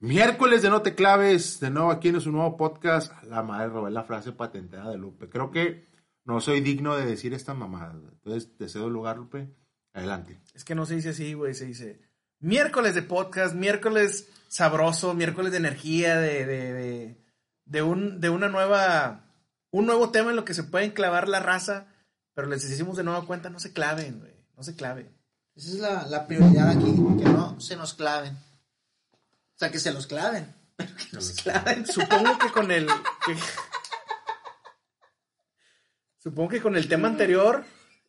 Miércoles de No Te Claves, de nuevo aquí en su nuevo podcast. La madre robé la frase patentada de Lupe. Creo que no soy digno de decir esta mamada. Entonces, te cedo el lugar, Lupe. Adelante. Es que no se dice así, güey. Se dice miércoles de podcast, miércoles sabroso, miércoles de energía, de, de, de, un, de una nueva, un nuevo tema en lo que se pueden clavar la raza. Pero les decimos de nueva cuenta, no se claven, güey. No se claven. Esa es la, la prioridad aquí, que no se nos claven. O sea, que se los claven. que se claven. Supongo que con el. supongo que con el tema anterior,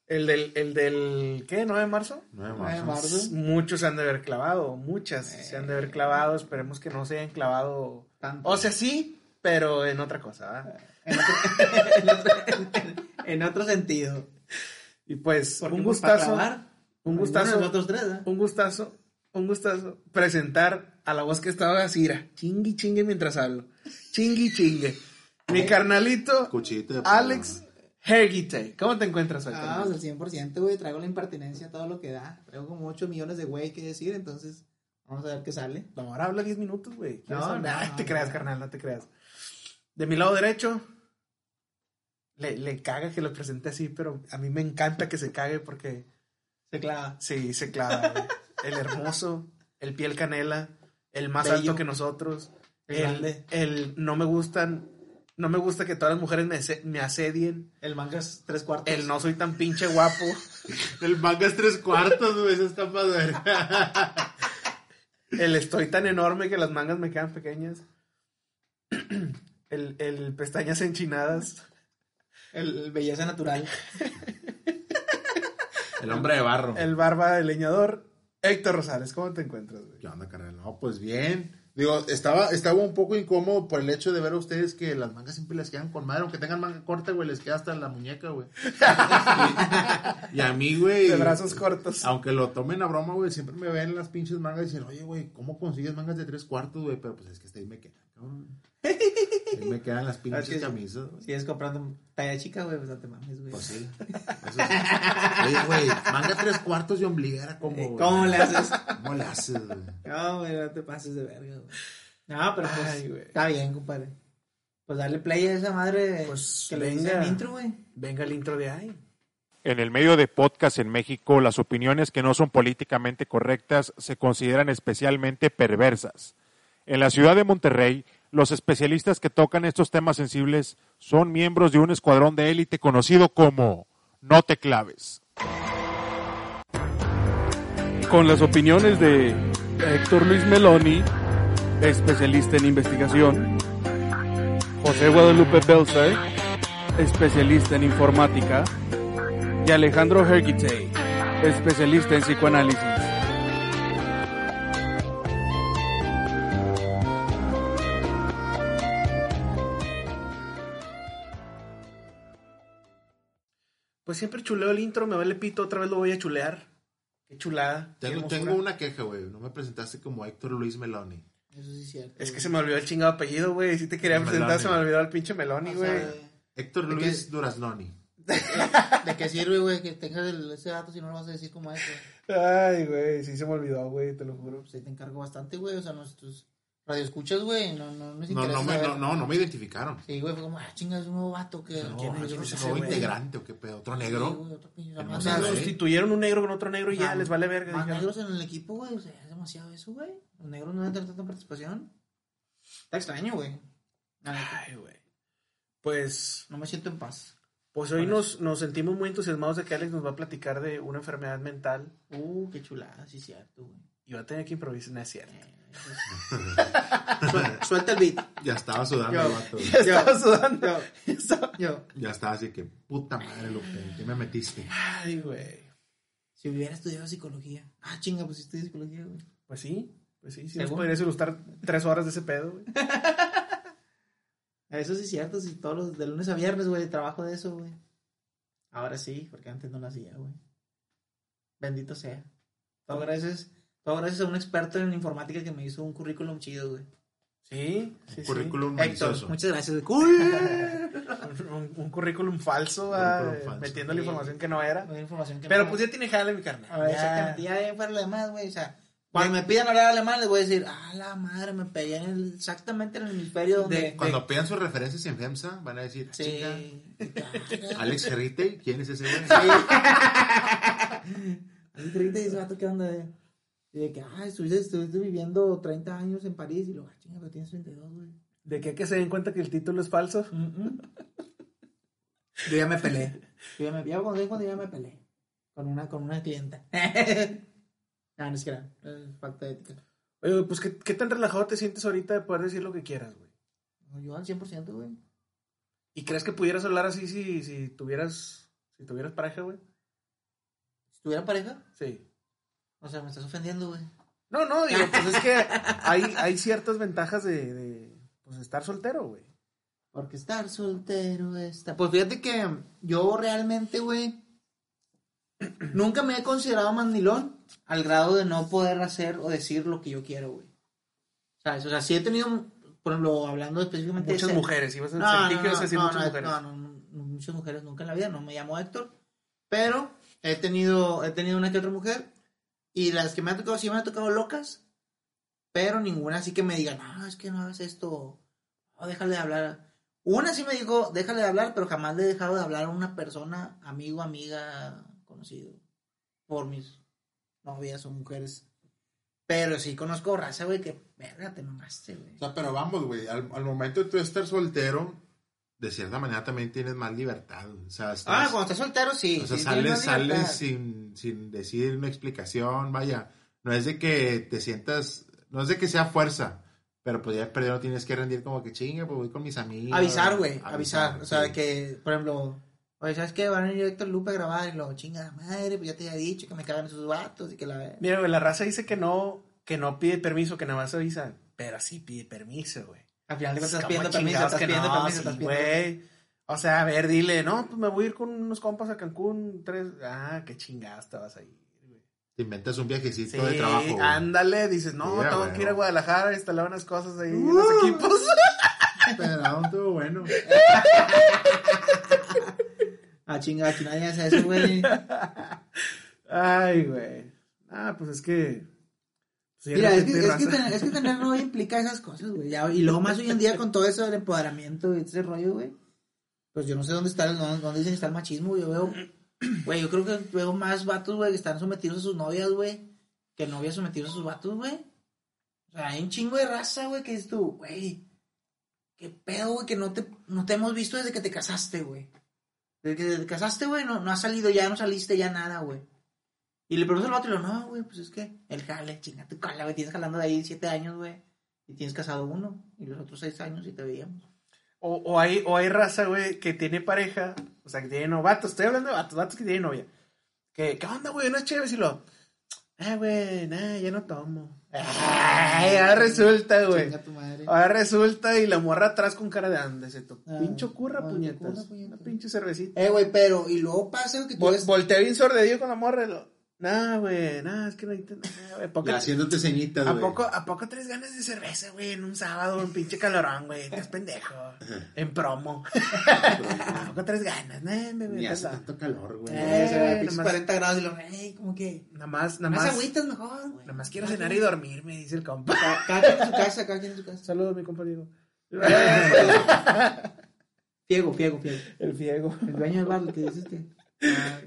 el del, el del ¿qué? ¿9 de marzo? 9 de marzo. Muchos se han de haber clavado, muchas se han de haber clavado. Esperemos que no se hayan clavado. Tanto. O sea, sí, pero en otra cosa, En otro, en, otro, sentido. Y pues, un gustazo. Un gustazo. Otros tres, ¿eh? Un gustazo un gustazo presentar a la voz que estaba así, chingui chingue mientras hablo. Chingui chingue. Mi carnalito, Alex Hergite. ¿Cómo te encuentras hoy? Ah, al 100%, güey. Traigo la impertinencia, todo lo que da. Traigo como 8 millones de güey que decir, entonces vamos a ver qué sale. No, ahora habla 10 minutos, güey. No, no, te creas, carnal, no te creas. De mi lado derecho, le, le caga que lo presente así, pero a mí me encanta que se cague porque... Se clava. Sí, se clava, el hermoso, el piel canela, el más alto que nosotros, el, el, no me gustan, no me gusta que todas las mujeres me, me asedien. El mangas tres cuartos. El no soy tan pinche guapo. el mangas tres cuartos, güey, eso está más El estoy tan enorme que las mangas me quedan pequeñas. El, el pestañas enchinadas. El, belleza natural. el hombre de barro. El barba de leñador. Héctor Rosales, ¿cómo te encuentras, güey? ¿Qué onda, carnal? No, pues bien. Digo, estaba, estaba un poco incómodo por el hecho de ver a ustedes que las mangas siempre les quedan con madre, aunque tengan manga corta, güey, les queda hasta la muñeca, güey. y, a mí, güey. De brazos cortos. Aunque lo tomen a broma, güey, siempre me ven las pinches mangas y dicen, oye, güey, ¿cómo consigues mangas de tres cuartos, güey? Pero pues es que hasta ahí me quedan, me quedan las pinches camisas. Si es comprando talla chica, güey, pues no te mames, güey. Pues sí. Oye, güey, manga tres cuartos y ombliguera, como. Eh, ¿Cómo le haces? ¿Cómo le haces, güey? No, güey, no te pases de verga, güey. No, pero pues. Ay, está bien, compadre. Pues darle play a esa madre. Pues que venga el intro, güey. Venga el intro de ahí. En el medio de podcast en México, las opiniones que no son políticamente correctas se consideran especialmente perversas. En la ciudad de Monterrey, los especialistas que tocan estos temas sensibles son miembros de un escuadrón de élite conocido como No te claves. Con las opiniones de Héctor Luis Meloni, especialista en investigación, José Guadalupe Belzer, especialista en informática, y Alejandro Hergitay, especialista en psicoanálisis. Pues siempre chuleo el intro, me vale pito, otra vez lo voy a chulear. Qué chulada. Tengo, una queja, güey. No me presentaste como Héctor Luis Meloni. Eso sí es cierto. Es que se me olvidó el chingado apellido, güey. Si te quería presentar, se me olvidó el pinche Meloni, güey. Héctor Luis Duraznoni. ¿De qué sirve, güey, que tengas ese dato si no lo vas a decir como eso? Ay, güey, sí se me olvidó, güey, te lo juro. Sí, te encargo bastante, güey. O sea, nuestros Radio escuchas, güey, no, no, no, no, no, me, no, no, no me identificaron. Sí, güey, fue como, ah, chingas, un nuevo vato que... No, ¿quién es? ¿Un nuevo integrante o qué pedo? ¿Otro negro? Sí, otro o sea, sustituyeron un negro con otro negro y ya les vale verga. Más negros en el equipo, güey, o sea, es demasiado eso, güey. Los negros no entran tanta participación. Está extraño, güey. Ay, güey. Pues... No me siento en paz. Pues hoy nos, nos sentimos muy entusiasmados de que Alex nos va a platicar de una enfermedad mental. Uh, qué chulada, sí cierto, güey. Y va a tener que improvisar, no es cierto. Suelta el beat. Ya estaba sudando el vato. Ya estaba sudando. Yo. Ya estaba así que, puta madre, Lupe, ¿qué me metiste? Ay, güey. Si hubiera estudiado psicología. Ah, chinga, pues si estudié psicología, güey. Pues sí. Pues sí, sí nos podrías ilustrar tres horas de ese pedo, güey. Eso sí es cierto, si todos los de lunes a viernes, güey, trabajo de eso, güey. Ahora sí, porque antes no lo hacía, güey. Bendito sea. Todo gracias, todo gracias a un experto en informática que me hizo un currículum chido, güey. Sí, sí, un currículum Héctor, muchas gracias. Cool. un, un, currículum falso, ah, metiendo la información que no era. Información que Pero pues ya tiene jale mi carnal. A ver, exactamente, ya para lo demás, güey, o sea, cuando me pidan hablar alemán, les voy a decir, ah, la madre, me pegué en el, exactamente en el hemisferio donde... cuando pidan sus referencias en FEMSA, van a decir, ah, sí. Alex Gerrite, ¿quién es ese güey? Alex Gerrite ese vato, ¿qué onda? Y de que, ah, estuviste, viviendo 30 años en París y luego, ah, chinga, pero tienes 32, güey. ¿De qué que se den cuenta que el título es falso? Yo ya me peleé. Yo ya me, ya cuando, cuando ya me peleé. Con una, con una clienta. Ah, no es que era. falta de ética. Oye, pues ¿qué, ¿qué, tan relajado te sientes ahorita de poder decir lo que quieras, güey? Yo al 100%, güey. ¿Y crees que pudieras hablar así si, si tuvieras si tuvieras pareja, güey? ¿Si tuviera pareja? Sí. O sea, me estás ofendiendo, güey. No, no, digo, pues es que hay, hay ciertas ventajas de, de pues, estar soltero, güey. Porque estar soltero está. Pues fíjate que yo realmente, güey, nunca me he considerado mandilón al grado de no poder hacer o decir lo que yo quiero, güey. ¿Sabes? O sea, sí he tenido, por ejemplo, hablando específicamente muchas mujeres, ibas a no, no, no, decir muchas mujeres. No, no, muchas mujeres nunca en la vida, no me llamo Héctor, pero he tenido, he tenido una que otra mujer y las que me han tocado sí me han tocado locas, pero ninguna así que me diga, no, es que no hagas esto, o déjale de hablar. Una sí me dijo, déjale de hablar, pero jamás le he dejado de hablar a una persona, amigo, amiga, conocido, por mis novias o mujeres. Pero sí conozco raza, güey, que verga, te mamaste, güey. O sea, pero vamos, güey, al, momento de tú estar soltero, de cierta manera también tienes más libertad. O sea, ah, cuando estás soltero, sí. O sea, sales, sales sin, sin decir una explicación, vaya. No es de que te sientas, no es de que sea fuerza, pero pues ya perdido no tienes que rendir como que chingue, pues voy con mis amigos. Avisar, güey, avisar. O sea, de que, por ejemplo, Oye, ¿sabes qué? Van a ir Héctor Lupe a grabar y lo chinga madre, pues ya te había dicho que me cagan esos vatos y que la... Mira, güey, la raza dice que no, que no pide permiso, que nada más avisa, pero sí pide permiso, güey. Al final le estás pidiendo permiso, estás pidiendo permiso, estás pidiendo güey. O sea, a ver, dile, no, pues me voy a ir con unos compas a Cancún, tres, ah, qué chingados te vas a ir, güey. Te inventas un viajecito de trabajo. ándale, dices, no, tengo que ir a Guadalajara instalar unas cosas ahí uh. equipos. Pero aún estuvo bueno. Ah, chinga, aquí nadie hace eso, güey. Ay, güey. Ah, pues es que. Mira, es que, es, que tener, es que, tener novia implica esas cosas, güey. Y luego más hoy en día con todo eso del empoderamiento y ese rollo, güey. Pues yo no sé dónde está, el, dónde dicen que está el machismo. Yo veo, güey, yo creo que veo más vatos, güey, que están sometidos a sus novias, güey, que novias sometidos a sus vatos, güey. O sea, hay un chingo de raza, güey, que es tú, güey. ¿Qué pedo, güey? Que no te, no te hemos visto desde que te casaste, güey. Desde que te casaste, güey, no, no has salido ya, no saliste ya nada, güey. Y le pregunto al vato y le no, güey, pues es que el jale, chinga tu cala, güey, tienes jalando de ahí siete años, güey. Y tienes casado uno, y los otros seis años y te veíamos. O, o, hay, o hay raza, güey, que tiene pareja, o sea, que tiene no, vatos, estoy hablando de vatos, vatos que tienen novia. Que, ¿qué onda, güey? No es chévere, si lo, ah, güey, nah, ya no tomo. Ay, ahora resulta, güey. Ahora resulta y la morra atrás con cara de ande, se. Ah, pincho curra, puñetas. Una pinche cervecita. Eh, güey, pero, y luego pasa que tú Vol Voltea bien sordedillo con la morra lo... Nah, güey, nah, es que no hay... haciéndote ceñitas, güey. ¿A poco, ¿A poco tres ganas de cerveza, güey? En un sábado, un pinche calorón, güey. Estás pendejo. En promo. ¿A poco tres ganas? Nah, me Ni hace tanto calor, güey. Eh, 40 grados y lo, ey, como que... Nada más, nada más. Más agüitas mejor, güey. Nada más quiero cenar y dormir, me dice el compa. Cada quien en su casa, cada quien en su casa. Saludos, mi compa Diego. Fiego, Fiego, Fiego. El Fiego. El dueño del bar, que dices que...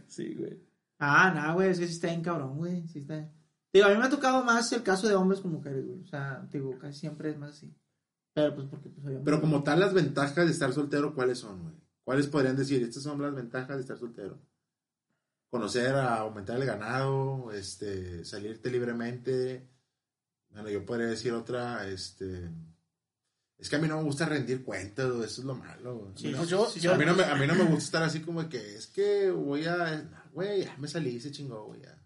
sí, güey. Ah, no, güey, es que sí está bien cabrón, güey. Sí está. Digo, a mí me ha tocado más el caso de hombres con mujeres, güey. O sea, digo, casi siempre es más así. Pero pues porque pues Pero como tal, las ventajas de estar soltero, ¿cuáles son, güey? ¿Cuáles podrían decir? Estas son las ventajas de estar soltero. Conocer, a aumentar el ganado, este, salirte libremente. Bueno, yo podría decir otra, este. Es que a mí no me gusta rendir cuentas, eso es lo malo. Sí, yo, a, mí no me, a mí no me gusta estar así como que es que voy a güey, ya me salí, se chingó, güey, ya.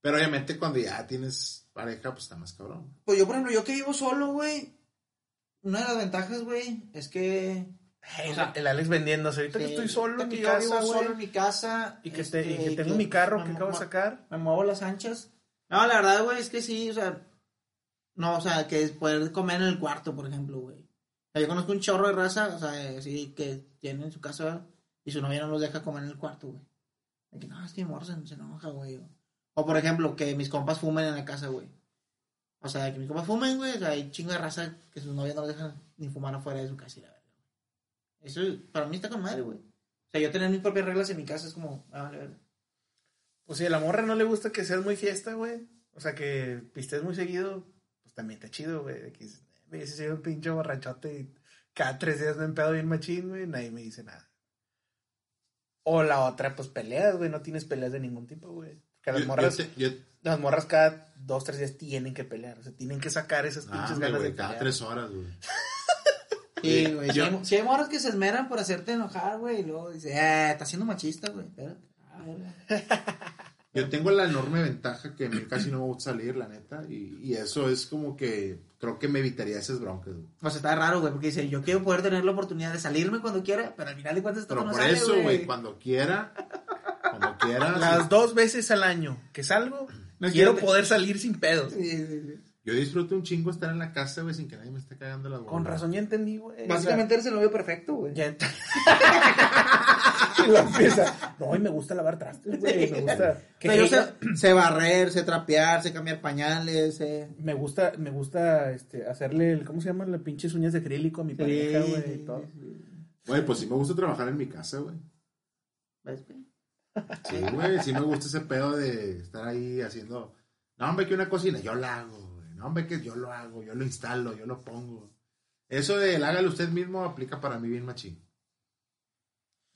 Pero obviamente cuando ya tienes pareja, pues está más cabrón. Pues yo, por ejemplo, yo que vivo solo, güey, una de las ventajas, güey, es que... o sea, el Alex vendiéndose. Ahorita que estoy solo en mi casa, vivo güey. solo en mi casa. Y que, este, y este, que tengo mi carro que me- acabo de sacar. Me muevo las anchas. No, la verdad, güey, es que sí, o sea... No, o sea, que es poder comer en el cuarto, por ejemplo, güey. O sea, yo conozco un chorro de raza, o sea, así que tienen su casa y su novia no los deja comer en el cuarto, güey. Que, no, es que mi morra se, se enoja, güey. O, por ejemplo, que mis compas fumen en la casa, güey. O sea, que mis compas fumen, güey. O sea, hay chingo de raza que sus novias no los dejan ni fumar afuera de su casa y la verdad. Eso para mí está con madre, güey. O sea, yo tener mis propias reglas en mi casa es como, ah, vale. Pues si a la morra no le gusta que seas muy fiesta, güey. O sea, que pistes muy seguido, también está chido, güey. Me dice soy un pinche borrachote y cada tres días me empedo bien machín, güey. Nadie me dice nada. O la otra, pues peleas, güey. No tienes peleas de ningún tipo, güey. Que las Yo- morras, yo te- yo- las morras cada dos, tres días tienen que pelear. O sea, tienen que sacar esas Ah, pinches hombre, ganas güey, de cada pelear. tres horas, güey. Sí, güey. Si yo- hay, si hay morras que se esmeran por hacerte enojar, güey, y luego dice, eh, está siendo machista, güey. Espérate. Ah. Yo tengo la enorme ventaja que a mí casi no me gusta salir, la neta, y, y eso es como que creo que me evitaría esas broncas, güey. O sea, está raro, güey, porque dice, yo quiero poder tener la oportunidad de salirme cuando quiera, pero al final de cuentas Pero no por sale, eso, güey, cuando quiera, cuando quiera, Las sí. dos veces al año que salgo, No quiero quiero- poder salir sin pedos. Sí, sí, sí. Yo disfruto un chingo estar en la casa, güey, sin que nadie me esté cagando las bolas. Con razón ya entendí, güey. Básicamente eres el novio perfecto, güey. Ya ent- y lo empieza. No, y me gusta lavar trastes, güey. Me gusta. Que Pero yo ella- sé, sé barrer, sé trapear, sé cambiar pañales, sé... Me gusta, me gusta este, hacerle, el, ¿cómo se llama? Las pinches uñas de acrílico a mi pareja, güey. y todo. Güey, pues sí me gusta trabajar en mi casa, güey. ¿Ves, güey? Sí, güey, sí me gusta ese pedo de estar ahí haciendo. No, hombre, que una cocina, yo la hago. No, hombre, que yo lo hago, yo lo instalo, yo lo pongo. Eso de el hágalo usted mismo aplica para mí bien machín.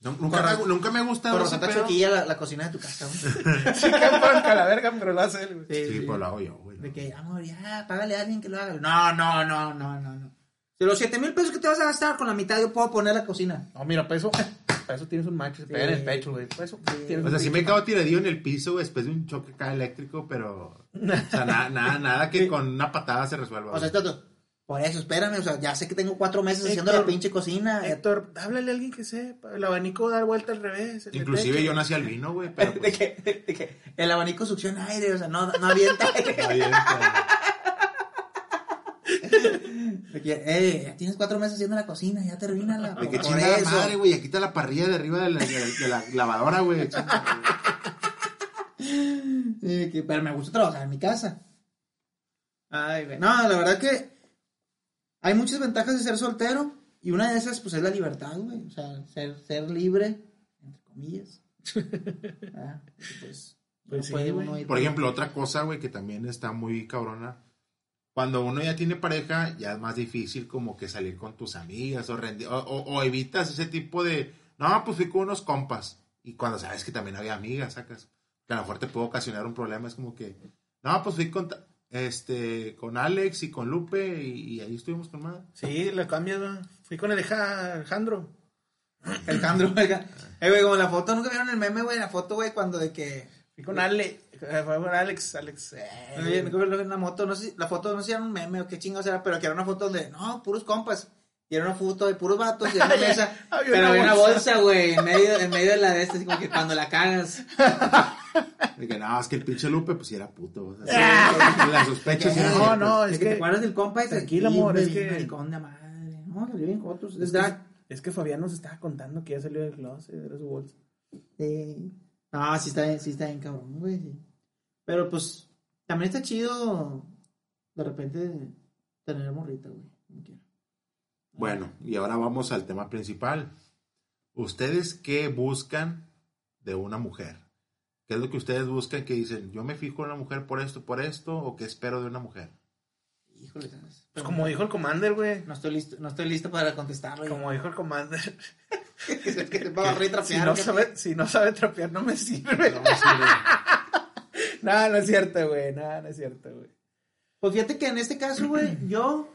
Nunca, Por me, nunca me gusta Por ese razón está pedo. choquilla la, la cocina de tu casa, güey. Sí, que la verga, pero lo hace él, güey. Sí, pues lo hago yo, güey. De que, amor, ya, págale a alguien que lo haga. No, no, no, no, no, no. De los 7 mil pesos que te vas a gastar, con la mitad yo puedo poner la cocina. No, mira, para eso, para eso tienes un macho, se pega en el pecho, güey. Para eso tienes O un sea, sí pinche me quedo tiradillo en el piso, güey, después de un choque acá eléctrico, pero. O sea, nada, nada, nada que con una patada se resuelva. O sea, güey. esto, por eso, espérame, o sea, ya sé que tengo cuatro meses haciendo Héctor, la pinche cocina. Héctor, háblale a alguien que sepa. El abanico da vuelta al revés. el Inclusive techo. yo nací al vino, güey, pero. de, Pues, que, de que el abanico succiona aire, o sea, no, no avienta aire. está bien, está De que, eh, ya tienes cuatro meses haciendo la cocina, ya termínala. bien. Ay, por que chingada eso. madre, güey, aquí está la parrilla de arriba de la, de la- de la lavadora, güey. Sí, que- pero me gusta trabajar en mi casa. Ay, güey. No, la verdad que hay muchas ventajas de ser soltero y una de esas, pues, es la libertad, güey. O sea, ser, ser libre, entre comillas. Ah, pues, Pues no sí, puede uno ir Por ejemplo, otra cosa, güey, que también está muy cabrona. Cuando uno ya tiene pareja, ya es más difícil como que salir con tus amigas o, rendi- o, o- o evitas ese tipo de, no, pues fui con unos compas. Y cuando sabes que también había amigas, sacas, que a lo mejor te puede ocasionar un problema, es como que, no, pues fui con, este, con Alex y con Lupe y, ahí estuvimos con. Sí, lo cambias, güey. Fui con el Eja- Alejandro. Alejandro, oiga. Eh, güey, como la foto, nunca vieron el meme, güey, la foto, güey, cuando de que... Fui con Ale. eh, Fue con Alex. Alex. eh, Oye, vieron una moto, no sé la foto no sé si era un meme o qué chingados era, pero que era una foto donde, no, puros compas. Y era una foto de puros vatos y era una mesa. Había pero había una bolsa. güey, en medio, en medio de la de esta, así como que cuando la cagas. Que no, es que el pinche Lupe, pues sí era puto. o sea, la sospecha sí era No, no, Es es que, te acuerdas del compa y Tranquilo, amor, es que- maricón de madre. No, salió bien jotos. Es Es que, es que Fabián nos estaba contando que ya salió del closet, era su bolsa. Sí. No, sí está bien, sí está bien cabrón, güey. sí. Pero pues, también está chido de repente tener morrita, güey. Bueno, y ahora vamos al tema principal. ¿Ustedes qué buscan de una mujer? ¿Qué es lo que ustedes buscan que dicen, yo me fijo en una mujer por esto, por esto, o qué espero de una mujer? Híjole, ¿sabes? Pues como dijo el Commander, güey. No estoy listo, no estoy listo para contestarlo. Como dijo el Commander. que se que te va a y Si no, sabe, si no sabe trapear, no me sirve. No, sí, No, no es cierto, güey. No, no es cierto, güey. Pues fíjate que en este caso, güey, yo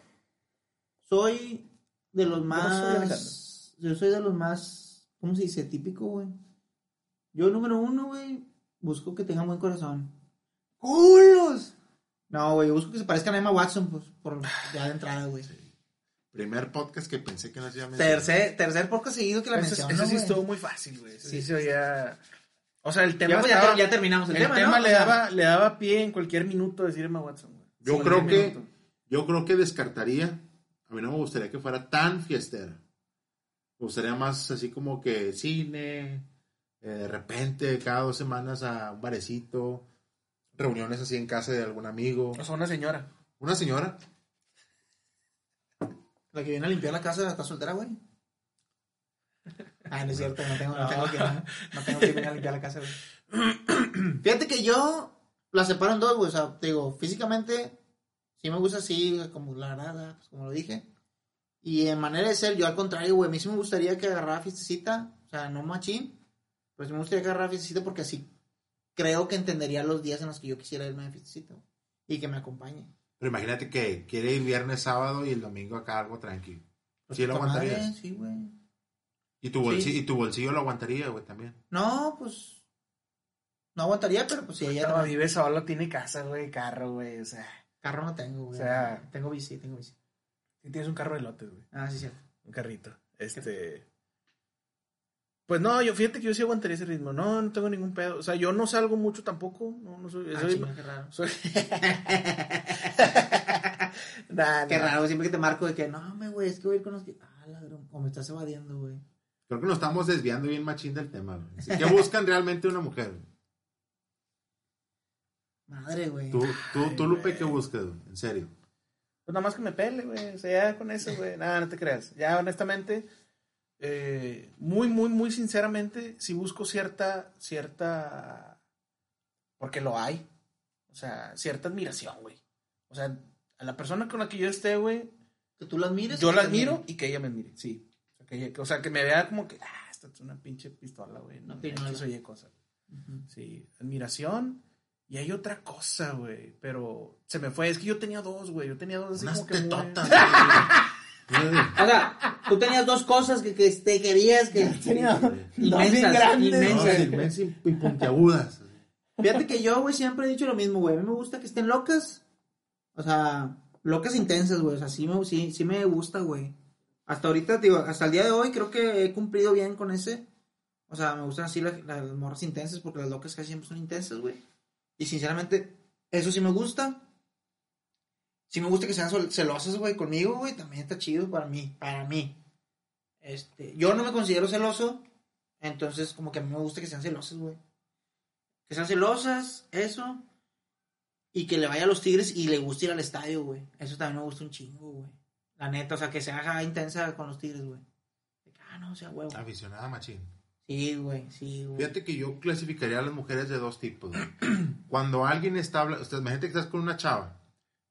soy de los más. Yo soy de los más. ¿Cómo se dice? Típico, güey. Yo, número uno, güey, busco que tengan buen corazón. ¡Culos! No, güey, busco que se parezcan a Emma Watson, pues, por ya de entrada, güey. Primer podcast que pensé que no hacía Tercer, tercer podcast seguido que la mencionó, Ese sí estuvo muy fácil, güey. Sí, sí, ya... O sea, el tema ya, estaba, ya, terminamos el, el tema, tema ¿no? le, daba, le daba pie en cualquier minuto decir Emma Watson, güey. Yo Sí, creo que minuto. yo creo que descartaría. A mí no me gustaría que fuera tan fiestera. Me gustaría más así como que cine, eh, de repente cada dos semanas a un barecito, reuniones así en casa de algún amigo. O sea, una señora. Una señora, La que viene a limpiar la casa está soltera, güey. Ah, no es cierto, no tengo, no tengo que, no, no tengo que venir a limpiar la casa, güey. Fíjate que yo la separo en dos, güey. O sea, te digo, físicamente sí me gusta así, como la nada, pues como lo dije. Y en manera de ser, yo al contrario, güey, a mí sí me gustaría que agarrara fiestecita, o sea, no machín, pero sí me gustaría que agarrara fiestecita porque así creo que entendería los días en los que yo quisiera irme de fiestecita, y que me acompañe. Pero imagínate que quiere ir viernes, sábado y el domingo acá algo tranquilo. Pues, Sí, lo madre, aguantarías. Sí, güey. Y tu, bolsillo, Sí. y tu bolsillo lo aguantaría, güey, también. No, pues. No aguantaría, pero pues si ella no. vive solo, tiene casa, güey, carro, güey. O sea, Carro no tengo, güey. O sea- tengo bici, tengo bici. si tienes un carro de lotes, güey. Ah, sí, cierto. Un carrito. Este. Pues no, yo fíjate que yo sí aguantaría ese ritmo. No, no tengo ningún pedo. O sea, yo no salgo mucho tampoco. No, no soy. Ah, soy- chinga, qué raro. soy- Nah, Qué nah. raro, siempre que te marco de que, no, me, güey, es que voy a ir con los que. Ah, ladrón. O me estás evadiendo, güey. Creo que nos estamos desviando bien machín del tema. güey. ¿Qué buscan realmente una mujer? Madre, güey. Tú, tú, Ay, tú Lupe, güey. ¿qué buscas? güey? En serio. Pues nada más que me pele, güey. O sea, ya con eso, güey. Nada, no te creas. Ya, honestamente, eh, muy, muy, muy sinceramente, si busco cierta, cierta. Porque lo hay. O sea, cierta admiración, güey. O sea, a la persona con la que yo esté, güey, Que tú la admires. yo la admiro y que ella me admire, sí. O sea, que, ella- o sea, que me vea como que, ah, esta es una pinche pistola, güey. No, Una pistola. X o Y cosa. Ujú. Sí, admiración. Y hay otra cosa, güey. Pero se me fue. Es que yo tenía dos, güey. Yo tenía dos así Unas como que. muy- tetotas. güey. O sea, tú tenías dos cosas que, que te querías que. Tenía Inmensas, No, y puntiagudas. Fíjate que yo, güey, siempre he dicho lo mismo, güey. A mí me gusta que estén locas. O sea, locas intensas, güey. O sea, sí me, sí, sí me gusta, güey. Hasta ahorita, digo, hasta el día de hoy creo que he cumplido bien con ese. O sea, me gustan así las, las morras intensas porque las locas casi siempre son intensas, güey. Y sinceramente, eso sí me gusta. Sí me gusta que sean celosas, güey, conmigo, güey. También está chido para mí, para mí. Este, yo no me considero celoso. Entonces, como que a mí me gusta que sean celosas, güey. Que sean celosas, eso. Y que le vaya a los Tigres y le guste ir al estadio, güey. Eso también me gusta un chingo, güey. La neta, o sea, que sea ajá, intensa con los Tigres, güey. Ah, no, o sea, huevo. Aficionada machín. Sí, güey, sí, güey. Fíjate que yo clasificaría a las mujeres de dos tipos. güey. Cuando alguien está hablando, imagínate que estás con una chava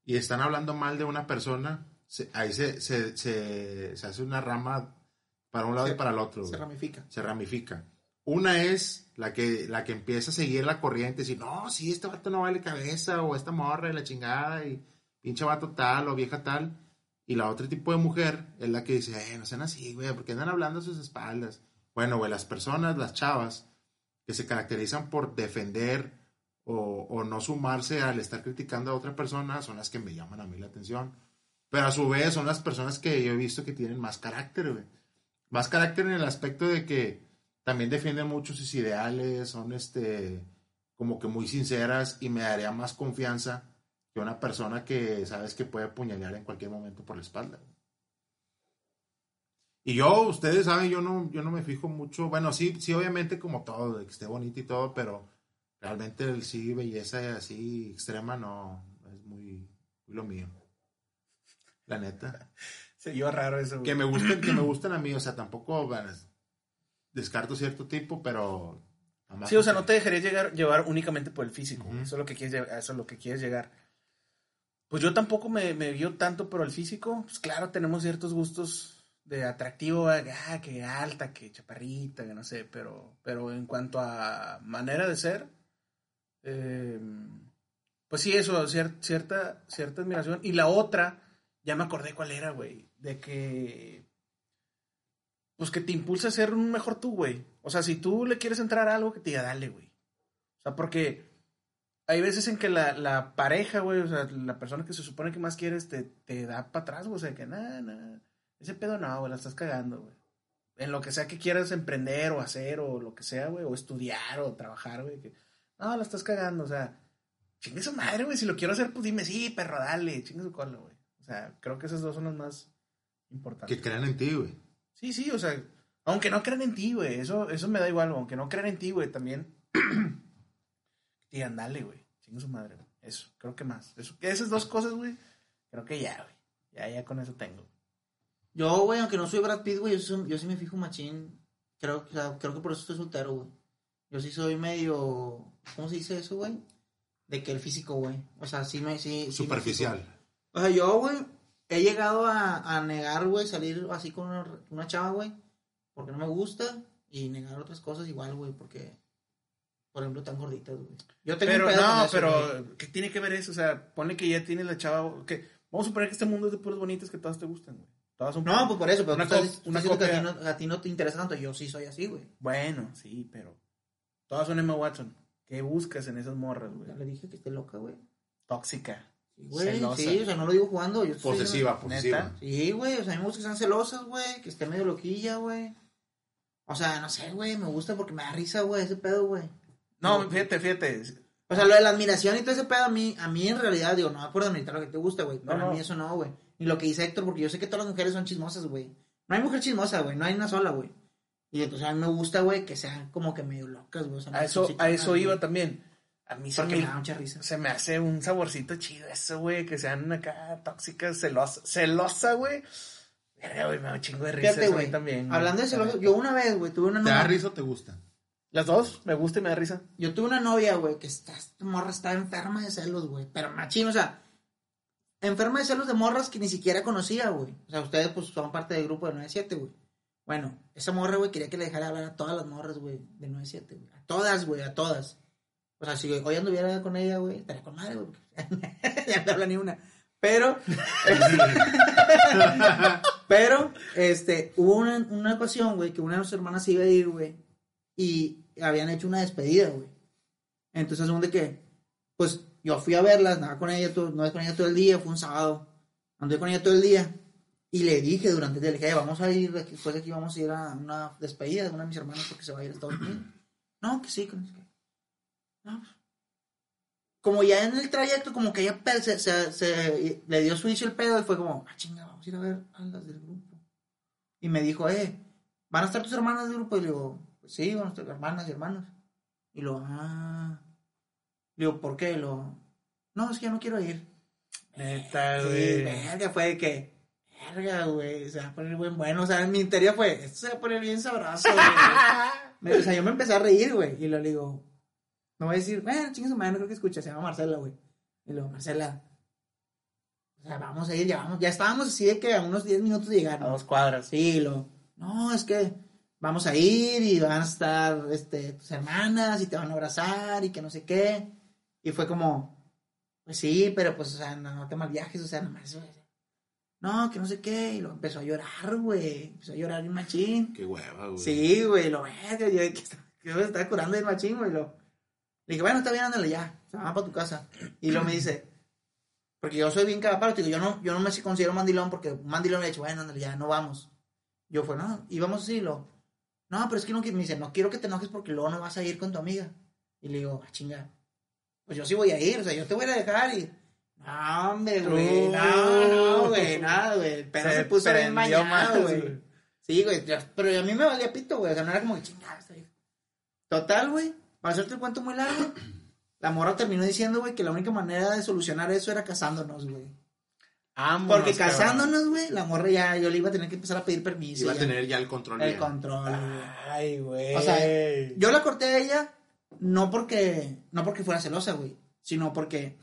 y están hablando mal de una persona, se- ahí se, se, se, se hace una rama para un lado y para el otro. Se güey. ramifica. se ramifica. Una es la que, la que empieza a seguir la corriente y decir, no, sí, este vato no vale cabeza, o esta morra y la chingada, y pinche vato tal, o vieja tal. Y la otra tipo de mujer es la que dice, eh, no sean así, güey, porque andan hablando a sus espaldas. Bueno, güey, las personas, las chavas, que se caracterizan por defender o, no sumarse al estar criticando a otra persona, son las que me llaman a mí la atención. Pero a su vez son las personas que yo he visto que tienen más carácter, güey. Más carácter en el aspecto de que también defienden mucho sus ideales, son este como que muy sinceras y me daría más confianza que una persona que sabes que puede apuñalar en cualquier momento por la espalda. Y yo, ustedes saben, yo no, yo no me fijo mucho, bueno, sí, sí, obviamente como todo, de que esté bonito y todo, pero realmente el sí, belleza así extrema no es muy, muy lo mío. La neta. Se iba raro eso, güey. Que me gusten, que me gusten a mí, o sea, tampoco bueno, descarto cierto tipo, pero Sí, o sea, no te dejarías llegar, llevar únicamente por el físico. Eso es lo que quieres eso es lo que quieres llegar. Pues yo tampoco me, me vio tanto por el físico. Pues claro, tenemos ciertos gustos de atractivo, ah, que alta, que chaparrita, que no sé, pero, pero en cuanto a manera de ser, eh, pues sí, eso, cier- cierta, cierta admiración. Y la otra, ya me acordé cuál era, güey, de que pues que te impulsa a ser un mejor tú, güey. O sea, si tú le quieres entrar a algo, que te diga, dale, güey. O sea, porque hay veces en que la, la pareja, güey, o sea, la persona que se supone que más quieres te, te da para atrás, güey, o sea, que nada, nada, ese pedo no, güey, la estás cagando, güey. En lo que sea que quieras emprender o hacer o lo que sea, güey, o estudiar o trabajar, güey, no, la estás cagando, o sea, chingue su madre, güey, si lo quiero hacer, pues dime, sí, perro, dale, chingue su cola, güey. O sea, creo que esas dos son las más importantes. Que crean en ti, güey. Sí, sí, o sea, aunque no crean en ti, güey, eso, eso me da igual, aunque no crean en ti, güey, también digan, dale, güey, chingue su madre, güey. Eso, creo que más. Eso, esas dos cosas, güey, creo que ya, güey. Ya, ya con eso tengo. Yo, güey, aunque no soy Brad Pitt, güey, yo, yo, sí me fijo machín. Creo, o sea, creo que por eso estoy soltero, güey. Yo sí soy medio. ¿Cómo se dice eso, güey? De que el físico, güey. O sea, sí me. Sí, Superficial. o sea, yo, güey, he llegado a, a negar, güey, salir así con una, una chava, güey, porque no me gusta. Y negar otras cosas igual, güey, porque por ejemplo, tan gorditas, güey. Yo tengo pero, un pedo no, pero, ¿qué tiene que ver eso? O sea, pone que ya tiene la chava, que vamos a suponer que este mundo es de puras bonitas que todas te gustan, güey. Todas son No, pues por eso, pero una, estás, una que a ti, no, a ti, no, te interesa tanto, yo sí soy así, güey. Bueno, sí, pero todas son Emma Watson. ¿Qué buscas en esas morras, güey? Ya le dije que esté loca, güey. Tóxica. Sí, güey, sí, o sea, no lo digo jugando. Yo posesiva, posesiva. ¿Neta? Sí, güey, o sea, a mí me gusta que sean celosas, güey, que esté medio loquilla, güey. O sea, no sé, güey, me gusta porque me da risa, güey, ese pedo, güey. No, fíjate, fíjate. O sea, lo de la admiración y todo ese pedo a mí, a mí en realidad, digo, no me acuerdo de lo que te gusta, güey. Pero a mí eso no, güey. Y lo que dice Héctor, porque yo sé que todas las mujeres son chismosas, güey. No hay mujer chismosa, güey. No hay una sola, güey. Y entonces a mí me gusta, güey, que sean como que medio locas, güey. a eso, a eso iba también. A mí se me, da mucha risa. Se me hace un saborcito chido eso, güey. Que sean acá tóxicas, celosas. Celosa, güey. Verga, güey, me da un chingo de risa Fíjate, güey. también. Hablando de celosa, yo una vez, güey, tuve una ¿Te da risa o te gusta? Las dos, me gusta y me da risa. Yo tuve una novia, güey, que esta, morra estaba enferma de celos, güey. Pero machín, o sea, enferma de celos de morras que ni siquiera conocía, güey. O sea, ustedes, pues, son parte del grupo de 97, güey. Bueno, esa morra, güey, quería que le dejara hablar a todas las morras, güey, de 97, güey. A todas, güey, a todas. O sea, si hoy anduviera con ella, güey, estaría con madre, güey. ya no habla ni una. Pero, pero, este, hubo una, una ocasión, güey, que una de nuestras hermanas iba a ir, güey, y habían hecho una despedida, güey. Entonces, de que, pues yo fui a verlas, andaba con ella, todo, no con ella todo el día, fue un sábado, andé con ella todo el día. Y le dije durante el día, le dije, vamos a ir, después de aquí vamos a ir a una despedida de una de mis hermanas porque se va a ir a Estados Unidos. No, que sí, que no, pues. Como ya en el trayecto, como que ella se, se, le dio switch el pedo y fue como, ah, chinga, vamos a ir a ver a las del grupo. Y me dijo, eh, ¿van a estar tus hermanas del grupo? Y le digo, sí, bueno, hermanas y hermanos. Y lo, ah. Digo, ¿por qué? Lo, no, es que ya no quiero ir. Neta, güey. Sí, verga, fue que, verga, güey, se va a poner buen bueno. O sea, en mi interior fue, esto se va a poner bien sabroso, güey. o sea, yo me empecé a reír, güey. Y lo digo, no voy a decir, bueno, chingue su madre, no creo que escuche, se llama Marcela, güey. Y luego, Marcela, o sea, vamos a ir, ya vamos, ya estábamos así de que a unos 10 minutos de llegar. A dos cuadras. Sí, lo, no, es que vamos a ir y van a estar este, tus hermanas y te van a abrazar y que no sé qué. Y fue como, pues sí, pero pues, o sea, no, te mal viajes, o sea, nomás, no, que no sé qué. Y lo empezó a llorar, güey. Empezó a llorar el machín. Qué hueva, güey. Sí, güey, lo verga, yo que, que me estaba curando el machín, güey. Lo, le dije, bueno, está bien, ándale ya. Se va para tu casa. Y luego me dice, porque yo soy bien capaz, digo, yo no, yo no me considero mandilón porque mandilón me ha dicho, bueno, ándale ya, no vamos. Yo fue, no, y vamos así, lo, no, pero es que no, me dice, no quiero que te enojes porque luego no vas a ir con tu amiga. Y le digo, ah, chinga, pues yo sí voy a ir, o sea, yo te voy a dejar y... No, hombre, güey, no, no, güey, nada, güey. Pero se, puso bien mañado, güey. Sí, güey, pero a mí me valía pito, güey, o sea, no era como que chingada. Total, güey, para hacerte el cuento muy largo, la morra terminó diciendo, güey, que la única manera de solucionar eso era casándonos, güey. Porque casándonos, güey, la morra ya, yo le iba a tener que empezar a pedir permiso. Iba a tener ya el control. El control. Ay, güey. O sea, yo la corté a ella no porque, no porque fuera celosa, güey, sino porque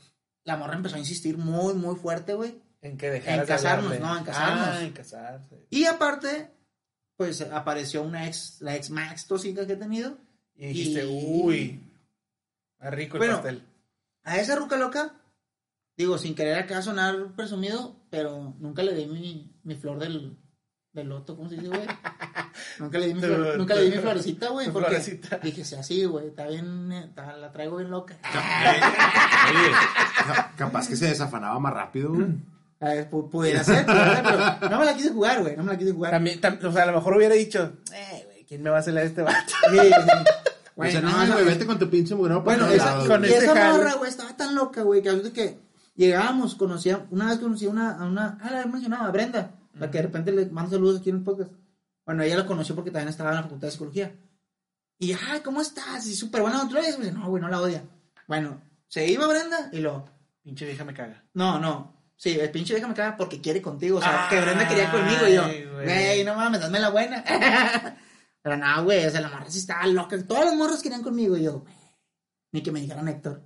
la morra empezó a insistir muy, muy fuerte, güey. En que En casarnos, no, en casarnos. Ah, en casarse. Y aparte, pues apareció una ex, la ex más tóxica que he tenido. Y dijiste, uy, a rico el pastel. A esa ruca loca Digo, sin querer acá sonar presumido, pero nunca le di mi, mi flor del, del loto, ¿cómo se dice, güey? nunca, le di mi nunca le di mi florecita, güey. Porque florecita. dije, sí, así, güey, está bien, está, la traigo bien loca. Oye, capaz que se desafanaba más rápido, güey. A ver, pudiera ser, pero no me la quise jugar, güey, no me la quise jugar. También, o sea, a lo mejor hubiera dicho, eh, güey, ¿quién me va a hacer a este vato? Güey, o sea, no, güey, vete con tu pinche mugrero Bueno, esa, con y esa morra, güey, estaba tan loca, güey, que a veces que llegábamos, conocía, una vez conocí a una, a una, ah, la he mencionado, a Brenda, la que de repente le mando saludos aquí en el podcast. Bueno, ella la conoció porque también estaba en la facultad de psicología. Y, ay, ¿cómo estás? Y súper buena otra vez. no, güey, no la odia. Bueno, se iba Brenda y lo... Pinche vieja me caga. No, no. Sí, el pinche vieja me caga porque quiere contigo. O sea, que Brenda quería conmigo y yo, güey, no mames, dame la buena. Pero no, güey, o sea, la morra sí estaba loca. Todos los morros querían conmigo y yo, güey, ni que me dijeran Héctor.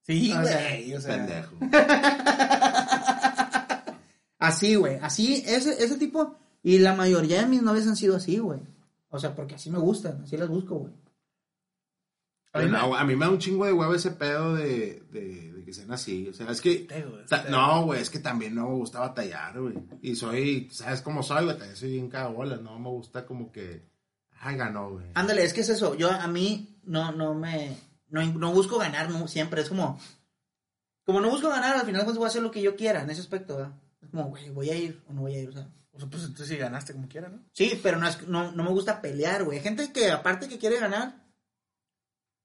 Sí, güey, o sea. Pendejo. así, güey, así, ese, ese tipo. Y la mayoría de mis novias han sido así, güey. O sea, porque así me gustan, así las busco, güey. A, mí me da un chingo de huevo ese pedo de, de, que sean así. O sea, es que. no, güey, es que también no me gusta batallar, güey. Y soy, ¿sabes cómo soy, güey? También soy bien cagabolas. No me gusta como que. Ay, ganó, güey. Ándale, es que es eso. Yo, a mí, no, no me. No, no busco ganar no, siempre. Es como. Como no busco ganar, al final pues voy a hacer lo que yo quiera en ese aspecto, ¿verdad? Como, güey, voy a ir o no voy a ir, o sea. O sea, pues entonces sí ganaste como quiera, ¿no? Sí, pero no, es, no, no me gusta pelear, güey. Hay gente que, aparte que quiere ganar,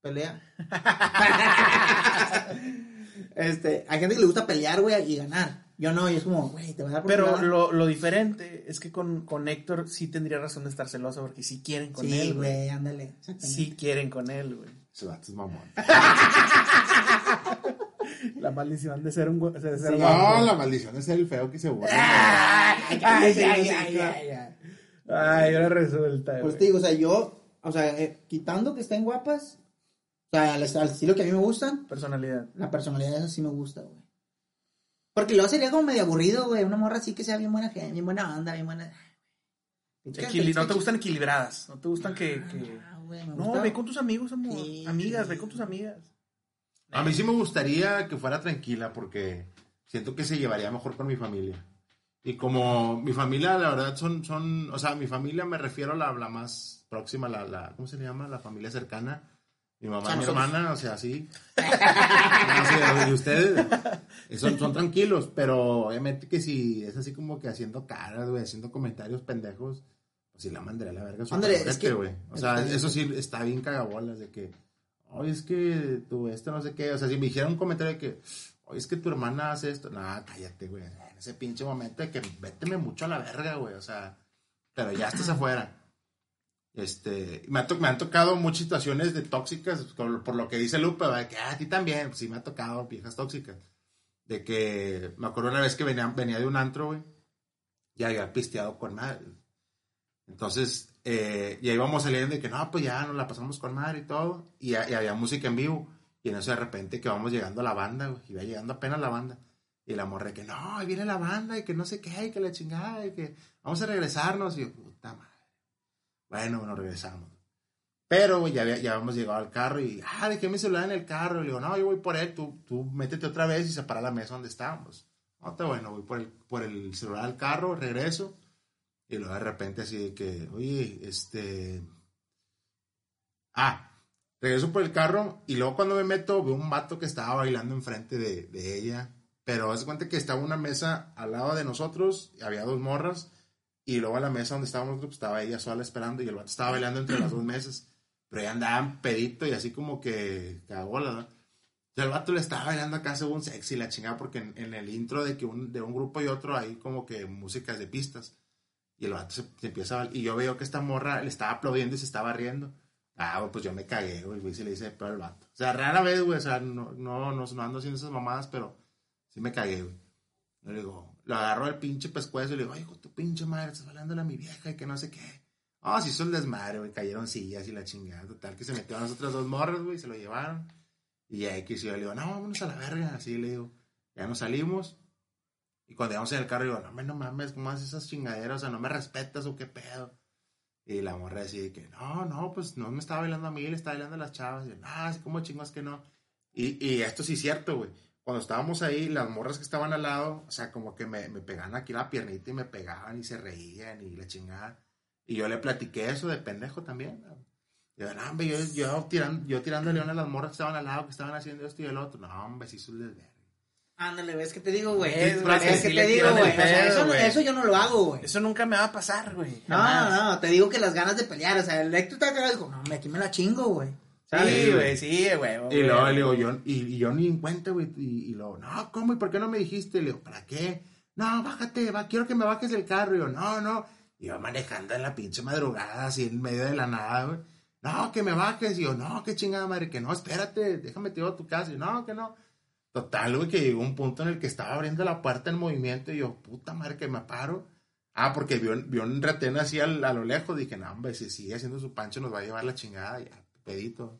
pelea. este, hay gente que le gusta pelear, güey, y ganar. Yo no, y es como, güey, te va a dar por Pero lo, lo, diferente es que con, con Héctor sí tendría razón de estar celoso porque sí quieren con él. Sí, güey, ándale. Sí quieren con él, güey. Se va, es mamón. La maldición de ser un de ser No, la maldición de ser el feo que se vuelve. Ay, ay, ay, ay, ay, ahora resulta. Pues te digo, o sea, yo, o sea, eh, quitando que estén guapas, o sea, al, estilo que a mí me gustan. Personalidad. La personalidad esa sí me gusta, güey. Porque luego sería como medio aburrido, güey. Una morra así que sea bien buena gente, bien buena onda, bien buena. no te gustan equilibradas. No te gustan que. no, ve con tus amigos, amor. amigas, ve con tus amigas. A mí sí me gustaría que fuera tranquila porque siento que se llevaría mejor con mi familia. Y como mi familia, la verdad, son, son o sea, mi familia me refiero a la, la más próxima, la, la, ¿cómo se llama? La familia cercana. Mi mamá, mi hermana, o sea, sí. y ustedes son, son tranquilos, pero obviamente que si es así como que haciendo caras, güey, haciendo comentarios pendejos, pues sí la mandaré a la verga. André, es que, güey. O sea, eso sí está bien cagabolas de que oye, es que tú, esto no sé qué, o sea, si me dijeron un comentario de que, oye, es que tu hermana hace esto, nada, cállate, güey, en ese pinche momento de que véteme mucho a la verga, güey, o sea, pero ya estás afuera. Este, me, me han tocado muchas situaciones de tóxicas, por, lo que dice Lupe, de que ah, a ti también, pues sí me ha tocado viejas tóxicas. De que me acuerdo una vez que venía, venía de un antro, güey, y había pisteado con madre. Entonces, eh, y ahí íbamos saliendo de que no, pues ya nos la pasamos con madre y todo. Y, había música en vivo. Y en eso de repente que vamos llegando a la banda, güey. Iba llegando apenas la banda. Y la morra que no, ahí viene la banda y que no sé qué, y que la chingada, y que vamos a regresarnos. Y yo, puta madre. Bueno, nos regresamos. Pero, ya, ya habíamos llegado al carro y, ah, dejé mi celular en el carro. Y le digo, no, yo voy por él, tú, tú métete otra vez y separa la mesa donde estábamos. No, está bueno, voy por el, por el celular al carro, regreso y luego de repente así de que, oye, este... Ah, regreso por el carro y luego cuando me meto veo un vato que estaba bailando enfrente de, de ella. Pero hace cuenta que estaba una mesa al lado de nosotros, y había dos morras, y luego a la mesa donde estábamos pues, estaba ella sola esperando y el vato estaba bailando entre las dos mesas. Pero ella andaba pedito y así como que cagó la... el vato le estaba bailando acá según sexy la chingada porque en, el intro de que un, de un grupo y otro hay como que músicas de pistas. Y el vato se, empieza a... Y yo veo que esta morra le estaba aplaudiendo y se estaba riendo. Ah, pues yo me cagué, güey, y se le dice pero el vato. O sea, rara vez, güey, o sea, no, no, no, ando haciendo esas mamadas, pero sí me cagué, güey. Le digo, lo agarro el pinche pescuezo y le digo, ay, hijo, tu pinche madre, estás hablando a mi vieja y que no sé qué. Ah, oh, sí, son desmadre, güey, cayeron sillas y la chingada, total, que se metió a las otras dos morras, güey, se lo llevaron. Y ahí que yo le digo, no, vámonos a la verga, así le digo. Ya nos salimos. Y cuando íbamos en el carro, digo, no, no mames, ¿cómo haces esas chingaderas? O sea, no me respetas o qué pedo. Y la morra decía que, no, no, pues no me estaba bailando a mí, le estaba bailando a las chavas. Y yo, no, ¿cómo chingos que no? Y, y esto sí es cierto, güey. Cuando estábamos ahí, las morras que estaban al lado, o sea, como que me, me pegaban aquí la piernita y me pegaban y se reían y la chingada. Y yo le platiqué eso de pendejo también. Yo, no, hombre, yo, yo, tirando, yo tirando león a las morras que estaban al lado, que estaban haciendo esto y el otro. No, hombre, sí, su desvergue. Ándale, ves que te digo, güey. Es, que te digo, güey. O sea, eso, eso, yo no lo hago, güey. Eso nunca me va a pasar, güey. No, no, te digo que las ganas de pelear. O sea, el Héctor está acá y dijo, no, aquí me la chingo, güey. Sí, güey, sí, güey. Y luego le digo, yo, y, yo ni en cuenta, güey. Y, y, luego, no, ¿cómo? ¿Y por qué no me dijiste? Le digo, ¿para qué? No, bájate, va, quiero que me bajes del carro. Y yo, no, no. Y yo manejando en la pinche madrugada, así en medio de la nada, güey. No, que me bajes. Y yo, no, qué chingada madre, que no, espérate, déjame te a tu casa. Y yo, no, que no. Total, güey, que llegó un punto en el que estaba abriendo la puerta en movimiento y yo, puta madre, que me paro. Ah, porque vio, vio un retén así a lo lejos. Dije, no, hombre, si sigue haciendo su pancho nos va a llevar la chingada. Ya, pedito.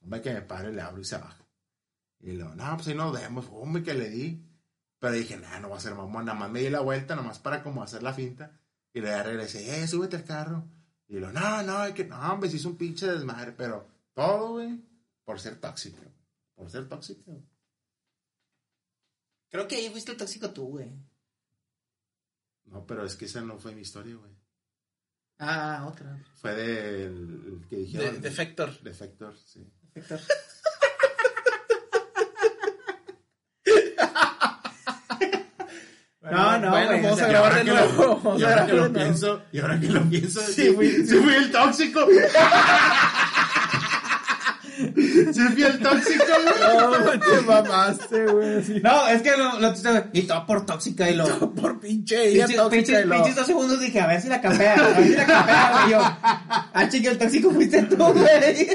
Hombre, que me pare, le abro y se baja. Y luego, no, pues ahí nos vemos. Hombre, que le di. Pero dije, no, no va a ser mamón. Nada más me di la vuelta, nada más para como hacer la finta. Y le regresé, eh, súbete al carro. Y lo, no, no, hay que, no, hombre, si es un pinche desmadre. Pero todo, güey, por ser tóxico. Por ser tóxico. Creo que ahí fuiste el tóxico tú, güey. No, pero es que esa no fue mi historia, güey. Ah, otra. Fue del que dijeron. De, Defector. Defector, sí. Defector. no, no, bueno, vamos a grabar de nuevo. Y ahora que lo pienso, y ahora que lo pienso, sí, fui, sí fui el tóxico. ¿Sí fui el tóxico, güey? No, te mamaste, güey. No, es que lo, lo y todo por tóxica y lo. Todo por pinche ella tóxica pinches, y lo. Pinches dos segundos dije, a ver si la capea, a ver si la capea, güey. Yo, ah, chingue, el tóxico fuiste tú, güey.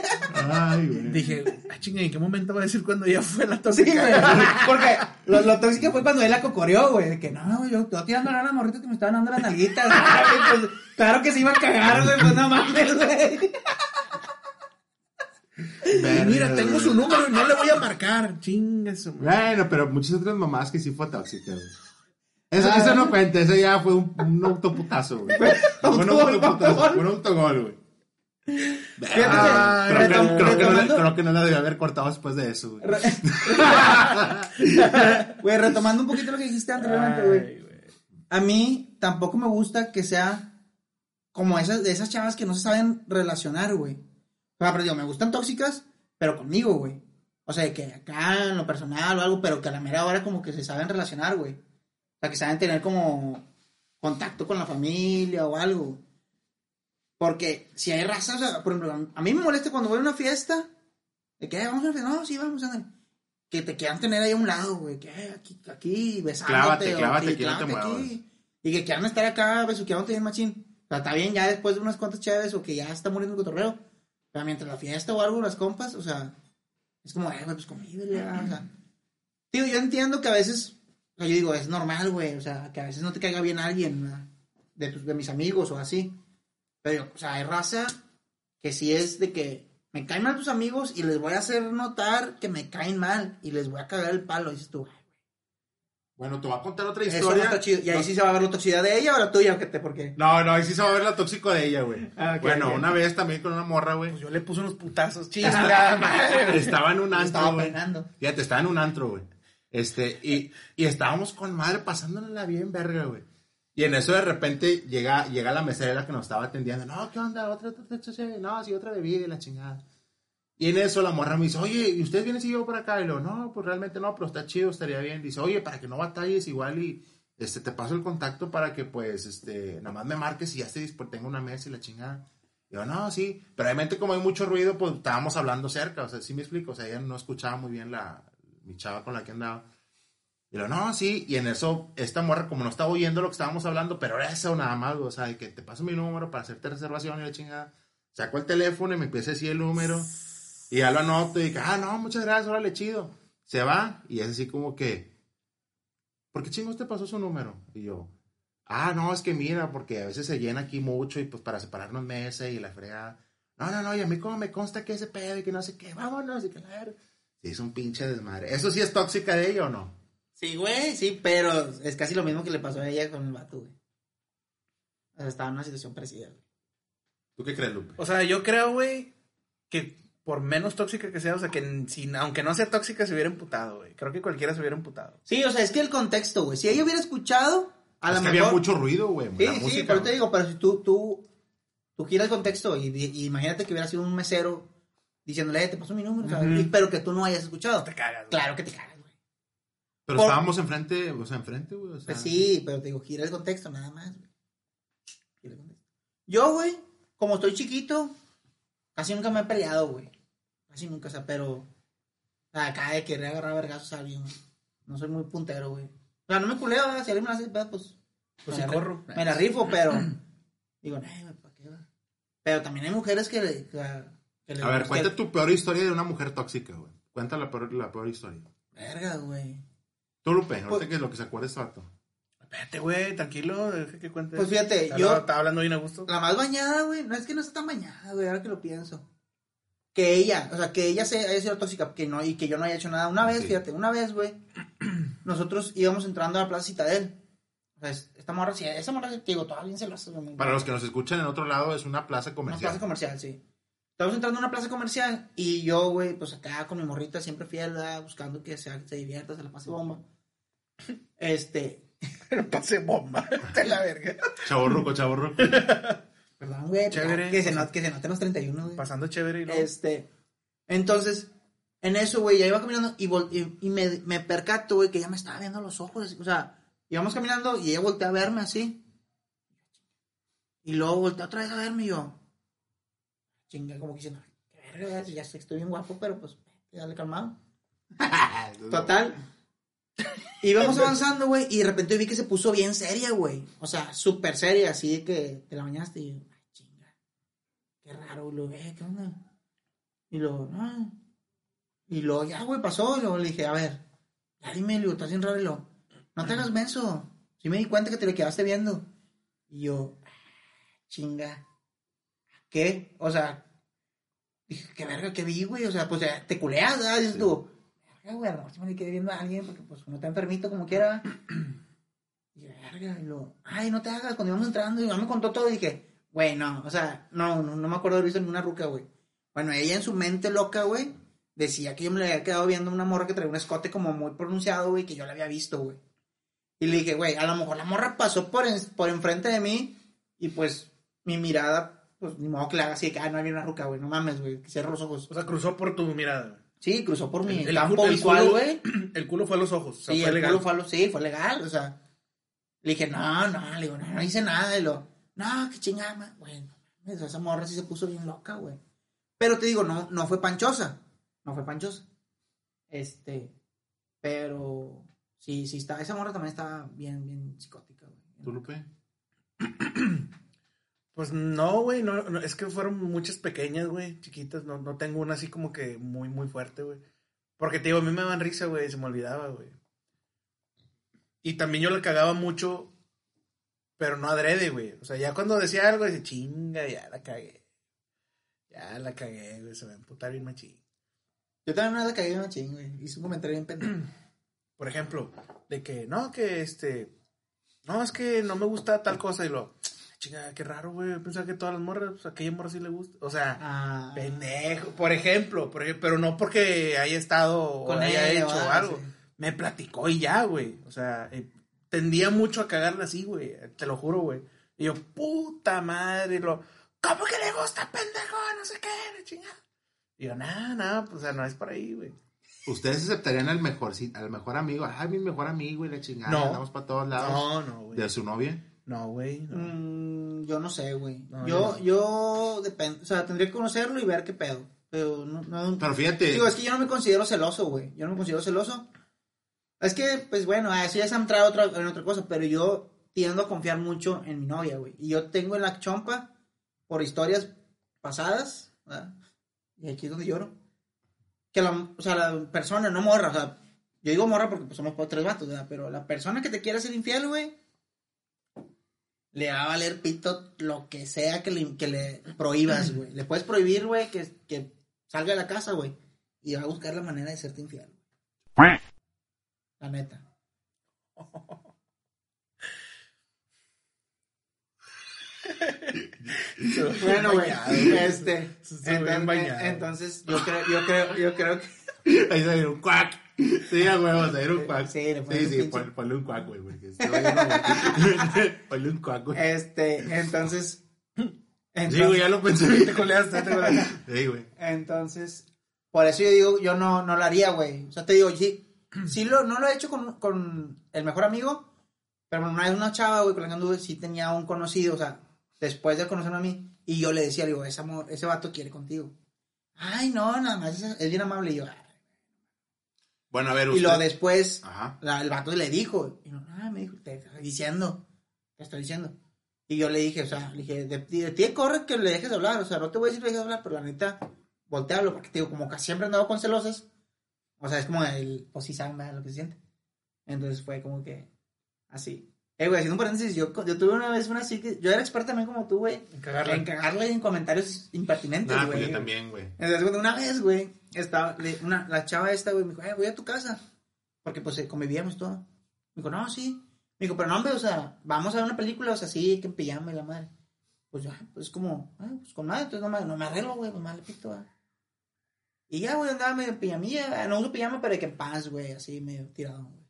Ay, güey. Dije, ah, chingue, ¿en qué momento va a decir cuando ella fue la tóxica? Sí, güey. Porque lo, lo tóxico fue cuando él la cocoreó, güey. Que no, yo estaba tirando a las morritas que me estaban dando las nalguitas. pues, claro que se iba a cagar, güey, pues no mames, güey. Mira, tengo su número y no le voy a marcar. Chingas. Bueno, pero muchas otras mamás que sí fue tóxica, güey. Eso, ah. eso no cuenta, eso ya fue un, un autoputazo, güey. un autoputazo, un autogol, güey. Ah, creo, que, creo, que no, creo, que, no, la debía haber cortado después de eso, güey. Güey, retomando un poquito lo que dijiste anteriormente, güey. A mí tampoco me gusta que sea como esas, de esas chavas que no se saben relacionar, güey. Pero digo, me gustan tóxicas, pero conmigo, güey. O sea, que acá en lo personal o algo, pero que a la mera hora como que se saben relacionar, güey. O sea, que saben tener como contacto con la familia o algo. Porque si hay raza, o sea, por ejemplo, a mí me molesta cuando voy a una fiesta, de que vamos a una fiesta, no, sí, vamos a. Que te quieran tener ahí a un lado, güey, que aquí, aquí, besándote. Clávate, clávate, aquí, clávate aquí. Y que quieran estar acá besuqueándote bien machín. O sea, está bien ya después de unas cuantas chaves o que ya está muriendo el cotorreo pero mientras la fiesta o algo, las compas, o sea, es como, eh, güey, pues convívele, o sea. Tío, yo entiendo que a veces, o sea, yo digo, es normal, güey, o sea, que a veces no te caiga bien alguien, de, tus, de mis amigos o así. Pero, o sea, hay raza que sí es de que me caen mal tus amigos y les voy a hacer notar que me caen mal y les voy a cagar el palo, dices tú, bueno, te voy a contar otra historia. Y ahí sí se va a ver la toxicidad de ella o la tuya, ¿qué te? ¿Por qué? No, no, ahí sí se va a ver la tóxico de ella, güey. Ah, bueno, una vez también con una morra, güey. Pues yo le puse unos putazos, chingada Estaba en un antro, Estaba güey. Frenando. Fíjate, estaba en un antro, güey. Este, y, y estábamos con madre pasándola bien verga, güey. Y en eso de repente llega, llega la mesera que nos estaba atendiendo. No, ¿qué onda? Otra, otra, otra, otra no, sí, otra bebida y la chingada. Y en eso la morra me dice, oye, ¿y usted viene yo por acá? Y lo, no, pues realmente no, pero está chido, estaría bien. Dice, oye, para que no batalles igual y este, te paso el contacto para que pues, este, nada más me marques y ya pues tengo una mesa y la chingada. Y yo, no, sí, pero realmente como hay mucho ruido, pues estábamos hablando cerca, o sea, sí me explico, o sea, ella no escuchaba muy bien la, mi chava con la que andaba. Y lo, no, sí, y en eso, esta morra como no estaba oyendo lo que estábamos hablando, pero era eso nada más, o sea, que te paso mi número para hacerte reservación y la chingada. Saco el teléfono y me empieza a decir el número. Y ya lo anoto y digo, ah, no, muchas gracias, órale, chido. Se va y es así como que, ¿por qué chingos te pasó su número? Y yo, ah, no, es que mira, porque a veces se llena aquí mucho y pues para separarnos meses y la fregada. No, no, no, y a mí como me consta que ese pedo y que no sé qué, vámonos y que la Sí, es un pinche desmadre. ¿Eso sí es tóxica de ella o no? Sí, güey, sí, pero es casi lo mismo que le pasó a ella con el vato, güey. O sea, estaba en una situación parecida, güey. ¿Tú qué crees, Lupe? O sea, yo creo, güey, que por menos tóxica que sea, o sea, que sin, aunque no sea tóxica, se hubiera emputado, güey. Creo que cualquiera se hubiera emputado. Sí, o sea, es que el contexto, güey. Si ella hubiera escuchado, a lo mejor. había mucho ruido, güey. Sí, sí, pero te digo, pero si tú, tú tú giras el contexto y, y imagínate que hubiera sido un mesero diciéndole, eh, te paso mi número, pero que tú no hayas escuchado. Te cagas. güey. Claro que te cagas, güey. Pero Por- estábamos enfrente, o sea, enfrente, güey. O sea, Pues sí, pero te digo, gira el contexto, nada más, güey. Gira el contexto. Yo, güey, como estoy chiquito, casi nunca me he peleado, güey. Casi nunca, o sea, pero acá de querer agarrar vergazos a alguien, güey. No soy muy puntero, güey. O sea, no me culeo, ¿verdad? si alguien me hace pedo, pues. Pues me sí la- corro. Me la rifo, pero. Digo, no, ¿para qué, güey? Pero también hay mujeres que le. que- que le A ver, cuenta tu peor historia de una mujer tóxica, güey. Cuenta la peor, la peor historia. Verga, güey. Tú, Lupe, ahorita Pues- que es lo que se acuerda este vato. Espérate, güey, tranquilo, deja que cuente. Pues fíjate, yo- Estaba hablando bien a gusto. La más bañada, güey. No es que no está tan bañada, güey, ahora que lo pienso. Que ella, o sea, que ella se haya sido tóxica que no, y que yo no haya hecho nada. Una vez, Sí. fíjate, una vez, güey, nosotros íbamos entrando a la Plaza Citadel. O sea, es- esta morra, sí, esa morra, te digo, todavía bien celosa. Para los que nos escuchan en otro lado, es una plaza Una comercial. plaza comercial, sí. Estamos entrando a una plaza comercial y yo, güey, pues acá con mi morrita siempre fiel, ¿verdad? buscando que se, se divierta, se la pase bomba. Este, Pero pase bomba. De la verga. Chaborruco, chaborruco. perdón, güey, Chévere. que se, not- que se noten los 31, güey. Pasando chévere y luego. Este, entonces, en eso, güey, ya iba caminando y, vol- y, y me, me percato, güey, que ella me estaba viendo los ojos. así, O sea, íbamos caminando y ella voltea a verme así. Y luego voltea otra vez a verme y yo, chinga, como que diciendo, qué verga, ya sé que estoy bien guapo, pero pues, dale calmado. Total. Íbamos avanzando, güey, y de repente vi que se puso bien seria, güey. O sea, súper seria, así de que te la bañaste y yo. Qué raro, y luego, eh, ¿qué onda? Y luego, no. Y luego, ya, güey, pasó. Y luego le dije, a ver, ya dime, le estás bien raro. Y luego, no te hagas menso. Sí me di cuenta que te le quedaste viendo. Y yo, chinga. ¿Qué? O sea, dije, qué verga, qué vi, güey. O sea, pues te culeas, ¿verdad? Dices tú, verga, güey, a lo mejor se me le quedé viendo a alguien porque, pues, uno está enfermito como quiera. Y verga, y luego, ay, no te hagas. Cuando íbamos entrando, y me contó todo, y dije, güey, no, o sea, no, no, no me acuerdo de haber visto ninguna ruca, güey. Bueno, ella en su mente loca, güey, decía que yo me le había quedado viendo una morra que traía un escote como muy pronunciado, güey, que yo la había visto, güey. Y le dije, güey, a lo mejor la morra pasó por, en- por enfrente de mí y pues mi mirada, pues ni modo que le haga así, que, ah, no había una ruca, güey, no mames, güey, que cierro los ojos. O sea, cruzó por tu mirada. güey. Sí, cruzó por mi El- el campo visual, güey. El culo fue a los ojos. O sea, Sí, fue el legal. culo fue a lo- sí, fue legal, o sea. Le dije, no, no, le digo, no, no hice nada. Y lo, no, qué chingada, bueno, esa morra sí se puso bien loca, güey. Pero te digo, no, no fue panchosa, no fue panchosa. Este, pero sí, sí está, esa morra también está bien, bien psicótica, güey. ¿Tú, Lupe? Pues no, güey, no, no, es que fueron muchas pequeñas, güey, chiquitas, no, no tengo una así como que muy, muy fuerte, güey. Porque te digo, a mí me daban risa, güey, se me olvidaba, güey. Y también yo la cagaba mucho, pero no adrede, güey. O sea, ya cuando decía algo, dice, chinga, ya la cagué. Ya la cagué, güey, se va a emputar bien machín. Yo también una le caí una ching, güey. Hice un comentario bien pendejo. Por ejemplo, de que, no, que este, no, es que no me gusta tal cosa y lo, chinga, qué raro, güey, pensaba que todas las morras, pues a aquella morra sí le gusta. O sea, Ah, pendejo, por ejemplo, por pero no porque haya estado Con o haya ella, hecho algo. sí. Me platicó y ya, güey. O sea, eh, tendía mucho a cagarla así, güey. Te lo juro, güey. Y yo, puta madre, y lo, ¿cómo que le gusta, pendejo? No sé qué, la chingada. Y yo, nada, nada, pues, o sea, no es por ahí, güey. ¿Ustedes aceptarían al mejor, sí, al mejor amigo? Ay, mi mejor amigo y la chingada. No. Andamos para todos lados. No, no, güey. ¿De su novia? No, güey. no. Mm, yo no sé, güey. No, yo, yo yo depende, o sea, tendría que conocerlo y ver qué pedo. Pero no, no, Pero fíjate. Digo, es que yo no me considero celoso, güey. Yo no me considero celoso. Es que, pues bueno, a eso ya se ha entrado otra, en otra cosa, pero yo tiendo a confiar mucho en mi novia, güey. Y yo tengo en la chompa, por historias pasadas, ¿verdad? y aquí es donde lloro, que la, o sea, la persona, no morra, o sea, yo digo morra porque pues, somos tres vatos, ¿verdad? Pero la persona que te quiere ser infiel, güey, le va a valer pito lo que sea que le, que le prohíbas, güey. Le puedes prohibir, güey, que, que salga de la casa, güey. Y va a buscar la manera de serte infiel. La neta. Bueno, güey, este, bien entonces, entonces yo creo, yo creo, yo creo que Ahí se un cuac. Sí, a huevo, se un cuac. Sí, le sí, sí, pon- ponle un cuac, güey. porque Ponle un cuac, güey. Este, entonces, sí, güey, ya lo pensé. Te coleaste, te coleaste. Sí, güey. Entonces, por eso yo digo, yo no, no lo haría, güey. O sea, te digo, sí, sí lo, no lo he hecho con, con el mejor amigo, pero una vez una chava, güey, con la que anduve, sí tenía un conocido, o sea, después de conocerme a mí, y yo le decía, digo, ese amor, ese vato quiere contigo. Ay, no, nada más, es, bien amable, y yo, "Ay". Bueno, a ver, Y usted. luego después, Ajá. la- el vato le dijo, y no, ah, me dijo, te estoy diciendo, te estoy diciendo. Y yo le dije, o sea, le dije, de, de ti corre que le dejes de hablar, o sea, no te voy a decir que le dejes de hablar, pero la neta, voltealo, porque te digo, como que siempre he andado con celosas, o sea, es como el, pues sí saben ¿verdad? lo que se siente. Entonces fue como que, así. Eh, güey, haciendo un paréntesis, yo, yo tuve una vez una así que, yo era experto también como tú, güey, En cagarla. en cagarle en comentarios impertinentes, Nah, güey. pues yo también, güey. Entonces, bueno, una vez, güey, estaba, una, la chava esta, güey, me dijo, eh, voy a tu casa. Porque, pues, eh, convivíamos todo. Me dijo, no, sí. Me dijo, pero no, hombre, o sea, vamos a ver una película, o sea, sí, que en pijama y la madre. Pues, ya, pues, como, ah, pues, con madre, entonces no me, no me arreglo, güey, pues, mal le pito, ah. Y ya, güey, andaba medio en pijamilla, ah, no uso pijama, pero de que paz, güey, así, medio tirado, güey.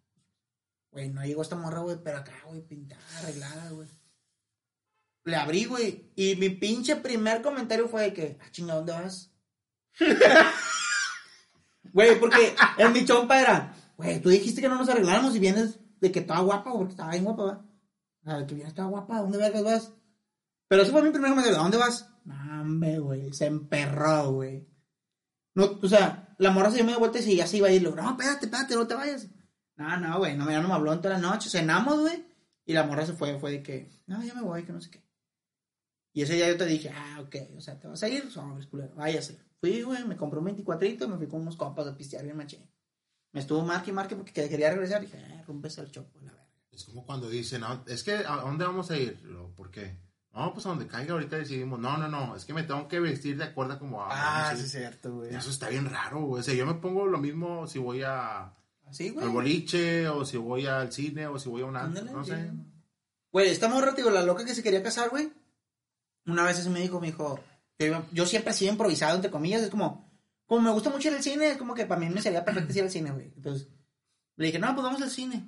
Güey, no llegó esta morra, güey, pero acá, güey, pintada, arreglada, güey. Le abrí, güey, y mi pinche primer comentario fue de que, ah, chinga, ¿dónde vas? Güey, porque en mi chompa era, güey, tú dijiste que no nos arregláramos y vienes de que estaba guapa, porque estaba bien guapa, ¿va? Sea, que vienes toda guapa, ¿a dónde vas? Pero ese fue mi primer comentario, ¿a dónde vas? No, güey, se emperró, güey. No, o sea, la morra se dio media vuelta y ya se iba a ir, no, espérate, espérate, no te vayas. No, no, güey, no, ya no me habló en toda la noche, cenamos, güey, y la morra se fue, fue de que, no, ya me voy, que no sé qué. Y ese día yo te dije, ah, ok, o sea, te vas a ir, sobres, culero, váyase. Fui, güey, me compré un 24 y me fui con unos compas a pistear bien machín. Me estuvo marque y marque porque quería regresar. Dije, ah, rompes el chopo, la verga. Es como cuando dicen, "Ah, es que, ¿a dónde vamos a ir? ¿Por qué? No, pues a donde caiga ahorita decidimos. No, no, no, es que me tengo que vestir de acuerdo a como. Ah, sí, ir". es cierto, güey. Eso está bien raro, güey. O sea, yo me pongo lo mismo si voy a, Así, al güey. boliche, o si voy al cine, o si voy a una... Ándale, No sí. sé. Güey, esta morra, digo, la loca que se quería casar, güey. Una vez así me dijo, me dijo, yo, yo siempre así improvisado, entre comillas, es como, como me gusta mucho ir al cine, es como que para mí me sería perfecto ir al cine, güey. Entonces, le dije, no, pues vamos al cine.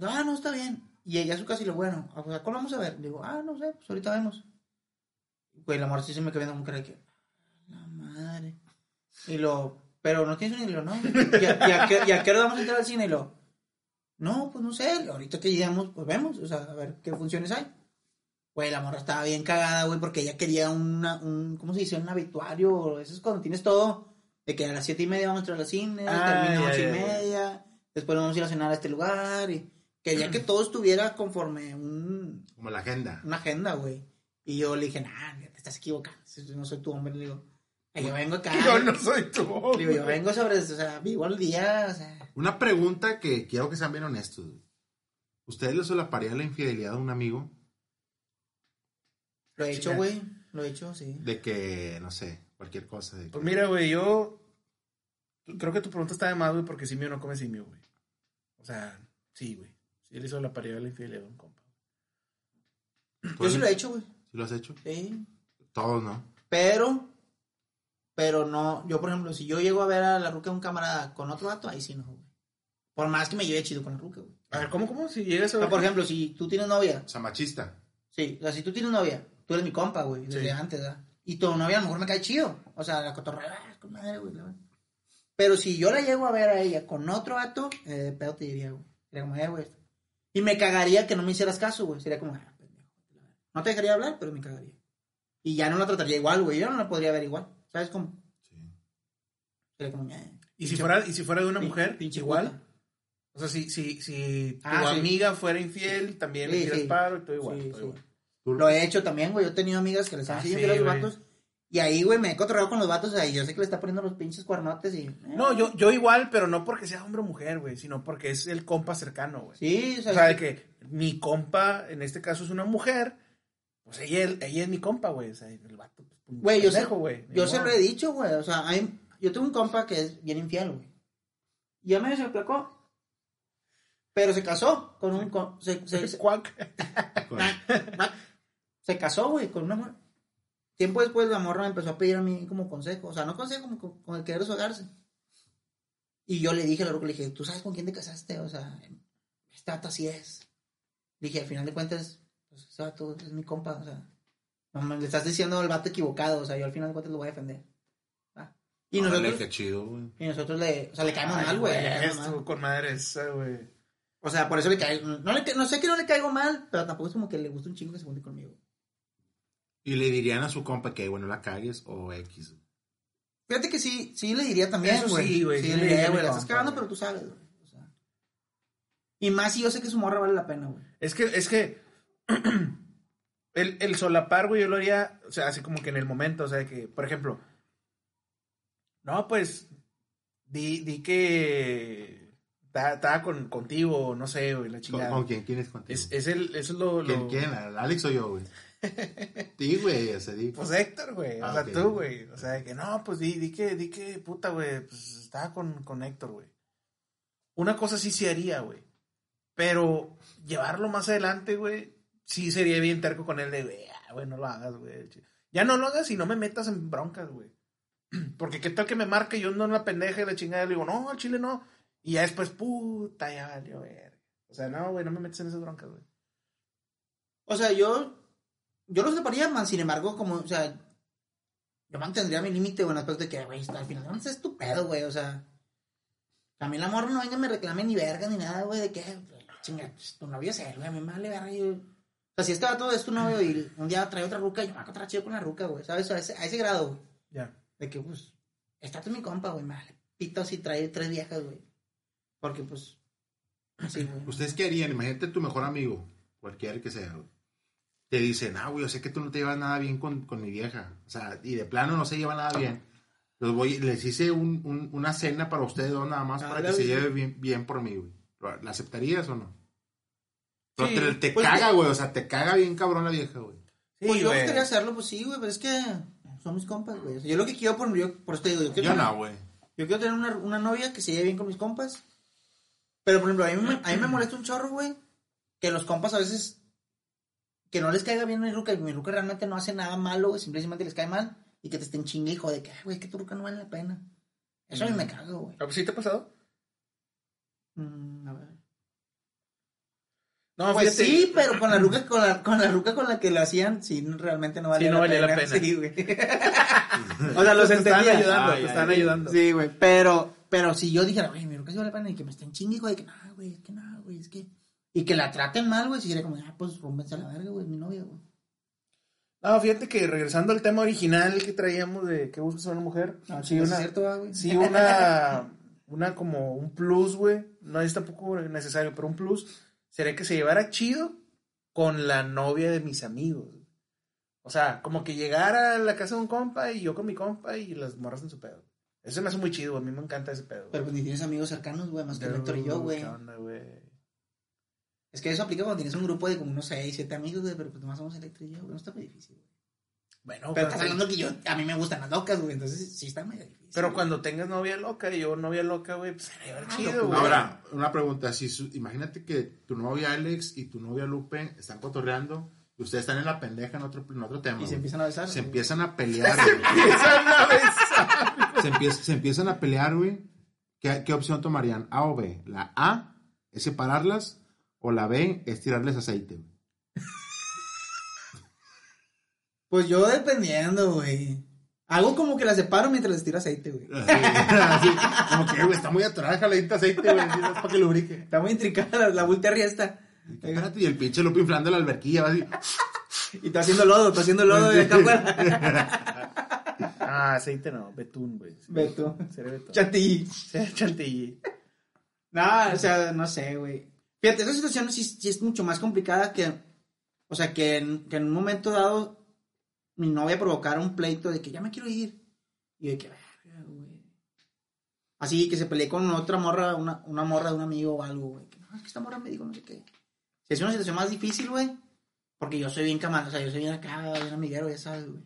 Ah, no, está bien. Y llegué a su casa y le digo, bueno, ¿a cuál vamos a ver? Le digo, ah, no sé, pues ahorita vemos. Güey, la morra sí se me quedó como que era que, la madre. Y lo, pero no tienes ni lo, no. ¿Y a, y a qué, y a qué hora vamos a entrar al cine? Y lo, no, pues no sé, ahorita que lleguemos, pues vemos, o sea, a ver qué funciones hay. Güey, la morra estaba bien cagada, güey, porque ella quería una, un, ¿cómo se dice? Un habituario, eso es cuando tienes todo, de que a las siete y media vamos a entrar al cine, Ah, termina a ocho y media, después vamos a ir a cenar a este lugar, y quería que todo estuviera conforme un, Como la agenda. una agenda, güey. Y yo le dije, nah, te estás equivocando, yo no soy tu hombre, le digo, "Ay, yo vengo acá, Yo no soy tú. le digo, yo vengo sobre, o sea, vivo al día, o sea, Una pregunta que quiero que sean bien honestos. güey. ¿Ustedes le solaparían la infidelidad a un amigo? lo he hecho, güey, lo he hecho, sí. De que, no sé, cualquier cosa. de que- Pues mira, güey, yo creo que tu pregunta está de más, güey, porque simio no come simio, güey. O sea, sí, güey. Sí le hizo la pareja de la infidelidad a un compa. Yo sí lo he hecho, güey. ¿Sí lo has hecho? Sí. Todos, ¿no? Pero, pero no, yo por ejemplo, si yo llego a ver a la ruca de un camarada con otro vato, ahí sí no, güey. Por más que me lleve chido con la ruca, güey. A ver, ¿cómo, cómo? Si llegas a O sea, ver... por ejemplo, si tú tienes novia, O sea, machista. sí, o sea, si tú tienes novia, tú eres mi compa, güey, desde Sí. antes, ¿verdad? Y tu novia a lo mejor me cae chido. O sea, la cotorrea, ah, con madre, güey. Pero si yo la llego a ver a ella con otro vato, eh, de pedo te diría, güey. Sería como, eh, güey. Y me cagaría que no me hicieras caso, güey. Sería como, ah. No te dejaría hablar, pero me cagaría. Y ya no la trataría igual, güey. Yo no la podría ver igual. ¿Sabes cómo? Sí. Sería como, eh. ¿Y si, fuera, ¿Y si fuera de una mujer? pinche igual. puta. O sea, si, si, si tu Ah, sí. amiga fuera infiel, también le tiras sí. paro y todo igual. Sí, todo sí. igual. Lo he hecho también, güey. Yo he tenido amigas que les han Ah, sido los vatos. Y ahí, güey, me he cotorreado con los vatos. Ahí yo sé que le está poniendo los pinches cuernotes y. eh. No, yo, yo igual, pero no porque sea hombre o mujer, güey, sino porque es el compa cercano, güey. Sí, o sea, O sea, de que mi compa, en este caso es una mujer, pues ella, ella es mi compa, güey. O sea, el vato, pues, Güey, yo, pendejo. Ni yo se lo he dicho, güey. O sea, hay- yo tengo un compa que es bien infiel, güey. Y a mí se me placó. Pero se casó con un. con- se, se- se- se casó, güey, con una mujer. Tiempo después la morra me empezó a pedir a mí como consejo. O sea, no consejo, como con, con el querer deshogarse. Y yo le dije a la ruca, le dije, ¿tú sabes con quién te casaste? O sea, vato así es. Dije, al final de cuentas, pues ese vato es mi compa, o sea. No, le estás diciendo al vato equivocado, o sea, yo al final de cuentas lo voy a defender. Ah. Y Órale, nosotros, qué chido, güey. y nosotros le, o sea, le caemos mal, güey. Estuvo con madre esa, güey. O sea, por eso le caigo, no, le, no sé que no le caigo mal, pero tampoco es como que le gusta un chingo que se junte conmigo. Y le dirían a su compa que, bueno, la cagues o X. Fíjate que sí, sí le diría también, Eso güey. sí, güey, Sí, sí le diría, güey, la estás cagando, pero tú sabes, güey. O sea. Y más si yo sé que su morra vale la pena, güey. Es que, es que el, el solapar, güey, yo lo haría, o sea, así como que en el momento, o sea, que, por ejemplo, no, pues, di, di que ta- estaba con, contigo, no sé, güey, la ¿Con, chingada. con quién? ¿Quién es contigo? Es, es el, eso es lo, ¿Quién, lo- quién? ¿Al Alex o yo, güey? Sí, güey, o sea, di. Pues Héctor, güey, o Ah, sea, tú, güey, o sea, que no, pues di, di que, di que, puta, güey, pues estaba con, con Héctor, güey. Una cosa sí se haría, güey, pero llevarlo más adelante, güey, sí sería bien terco con él de, güey, ah, güey, no lo hagas, güey. Ya no lo hagas y no me metas en broncas, güey. Porque qué tal que me marque, yo ando en la pendeja y la chingada, le digo, no, al chile no. Y ya después, puta, ya valió, ver. O sea, no, güey, no me metes en esas broncas, güey. O sea, yo. Yo lo separaría, man, sin embargo, como, o sea. Yo mantendría mi límite, güey, en el aspecto de que, güey, al final no es tu pedo, güey, o sea. A mí el amor no venga me reclame ni verga ni nada, güey, de que, chinga, pues, tu novio es él, güey, a mí me vale verga. Yo... O sea, si este vato es tu novio y un día trae otra ruca, yo me voy a encontrar chido con la ruca, güey, ¿sabes? A ese, a ese grado, güey. Ya. De que, pues, está tu mi compa, güey, me vale pito si trae tres viejas, güey. Porque, pues, así, güey. ¿Ustedes qué harían? Imagínate tu mejor amigo, cualquiera que sea, güey. Te dicen, ah, güey, yo sé que tú no te llevas nada bien con, con mi vieja. O sea, y de plano no se lleva nada bien. Los voy, les hice un- un- una cena para ustedes dos nada más Ah, para que se lleve bien, bien por mí, güey. ¿La aceptarías o no? Pero Sí, te, te pues, caga, güey. O sea, te caga bien cabrón la vieja, güey. Pues yo quería hacerlo, pues sí, güey, pero es que son mis compas, güey. O sea, yo lo que quiero, por, yo, por eso te digo, yo quiero, Yo tener, no, güey. yo quiero tener una, una novia que se lleve bien con mis compas. Pero, por ejemplo, a mí, me, a mí me molesta un chorro, güey, que los compas a veces, que no les caiga bien mi ruca, y mi ruca realmente no hace nada malo, güey, simplemente les cae mal, y que te estén chingue, hijo, de que, "Ay, güey, es que tu ruca no vale la pena. Eso a mí me cago, güey. ¿Ah, pues sí te ha pasado? Mm, a ver. No, Pues fíjate. sí, pero con la ruca con la, con la ruca con la que lo hacían, sí, realmente no valía, Sí, no la, valía la pena. pena. Sí, güey. o sea, los te entendía. ayudando, Ah, te ya. ayudando. Sí, güey, pero, pero si yo dijera, güey, mi ruca sí vale la pena y que me estén chingue, güey, de que no, güey, es que no, güey, es que... Y que la traten mal, güey, si sería como, ah, pues, rómpense a la verga, güey, mi novia, güey. No, fíjate que regresando al tema original que traíamos de que buscas a una mujer, No, sí, sí, una, es cierto, ah, güey. sí, una, una como un plus, güey, no es tampoco necesario, pero un plus sería que se llevara chido con la novia de mis amigos. O sea, como que llegara a la casa de un compa y yo con mi compa y las morras en su pedo. Eso me hace muy chido, a mí me encanta ese pedo. Pero pues ni tienes amigos cercanos, güey, más que Héctor y yo, güey. ¿Qué onda, güey? Es que eso aplica cuando tienes un grupo de como unos 6, 7 amigos, güey, pero pues nomás somos Héctor y yo, güey, no está muy difícil, güey. Bueno, Pero estás hablando que yo, a mí me gustan las locas, güey, entonces sí está muy difícil. pero güey. cuando tengas novia loca y yo novia loca, güey, pues se va a llevar Ah, chido, güey. Ahora, una pregunta. Si su- imagínate que tu novia Alex y tu novia Lupe están cotorreando y ustedes están en la pendeja en otro, en otro tema. Y se güey. empiezan a besar. Se güey. empiezan a pelear, güey. Empiezan a besar. se, empieza- se empiezan a pelear, güey. ¿Qué, qué opción tomarían? ¿A o B? La A es separarlas o la B es tirarles aceite, güey. Pues yo dependiendo, güey. Hago como que la separo mientras les tiro aceite, güey. Así, como que, güey, está muy déjale de aceite, güey, así, es para que lubrique. Está muy intricada la, la voltea riesta. Espérate, y el pinche Lupe inflando la alberquilla, va así. Y está haciendo lodo, está haciendo lodo de acá afuera. Ah, aceite no, betún, güey. Ve tú. Sería betún. Chantilly. Chantilly. No, o sea, no sé, güey. Fíjate, esa situación sí, es mucho más complicada que, o sea, que en, un momento dado mi novia provocara un pleito de que ya me quiero ir. Y de que, verga, güey. Así que se peleé con otra morra, una, una morra de un amigo o algo, güey. Que no, es que esta morra me dijo no sé qué. Si es una situación más difícil, güey. Porque yo soy bien camano, o sea, yo soy bien acá, bien amiguero, ya sabes, güey.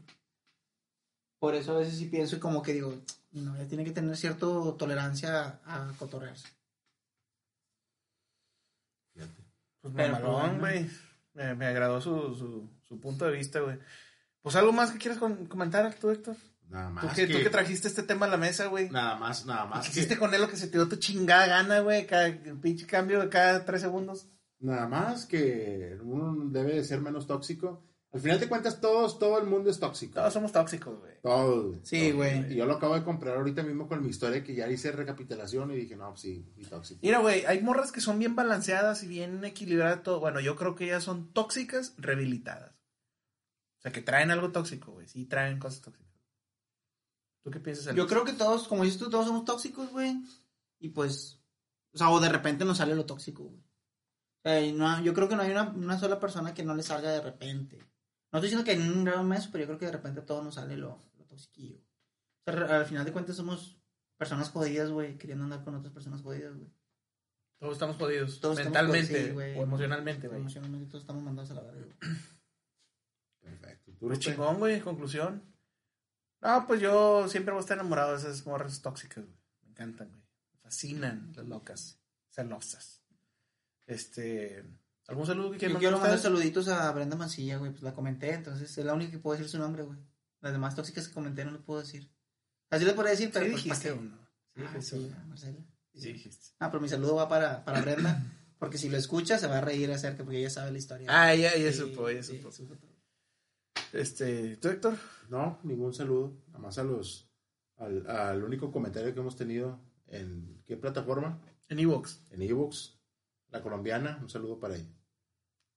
Por eso a veces sí pienso y como que digo, mi novia tiene que tener cierta tolerancia a cotorrearse. Pues mamalón, güey. Me, me agradó su, su, su punto de vista, güey. Pues algo más que quieras comentar tú, Héctor. Nada Tú más que, que, tú que trajiste este tema a la mesa, güey. nada más, nada más que, Hiciste con él lo que se te dio tu chingada gana, güey. Cada pinche cambio de cada tres segundos. nada más que uno debe de ser menos tóxico. Al final de cuentas, todos, todo el mundo es tóxico. Todos somos tóxicos, güey. Todos. Sí, güey. Y yo lo acabo de comprar ahorita mismo con mi historia que ya hice recapitulación y dije, no, pues sí, y tóxico. Mira, güey, hay morras que son bien balanceadas y bien equilibradas todo. Bueno, yo creo que ellas son tóxicas rehabilitadas. O sea, que traen algo tóxico, güey. Sí, traen cosas tóxicas. ¿Tú qué piensas? Yo creo que todos, como dices tú, todos somos tóxicos, güey. Y pues, o sea, o de repente nos sale lo tóxico, güey. O sea, no, yo creo que no hay una, una sola persona que no le salga de repente. No estoy diciendo que en un grado mes, pero yo creo que de repente a todos nos sale lo, lo toxiquillo. O sea, al final de cuentas somos personas jodidas, güey, queriendo andar con otras personas jodidas, güey. Todos estamos jodidos. Todos estamos mentalmente jodidos, sí, güey. o emocionalmente, güey. Emocionalmente todos estamos mandados a la verga, güey. Perfecto. ¿Tú, Pues chingón, güey, conclusión. No, pues yo siempre voy a estar enamorado de esas morras tóxicas, güey. Me encantan, güey. Me fascinan las locas, celosas. Este, ¿algún saludo que quieran Yo quiero mandar saluditos a Brenda Mancilla, güey, pues la comenté, entonces es la única que puedo decir su nombre, güey. Las demás tóxicas que comenté no le puedo decir. Así le podría decir, pero Sí pues, dijiste ¿para qué? uno. Sí, Ah, dijiste sí, Marcela. Sí dijiste. Ah, pero mi saludo va para, para Brenda, porque si lo escucha se va a reír acerca, porque ella sabe la historia. Ah, ella, ella Sí, supo, ella sí, supo. supo. Este, ¿tú, Héctor? No, ningún saludo. Nada más a los. Al, al único comentario que hemos tenido en. ¿Qué plataforma? En Evox. En Evox. La colombiana. Un saludo para ella.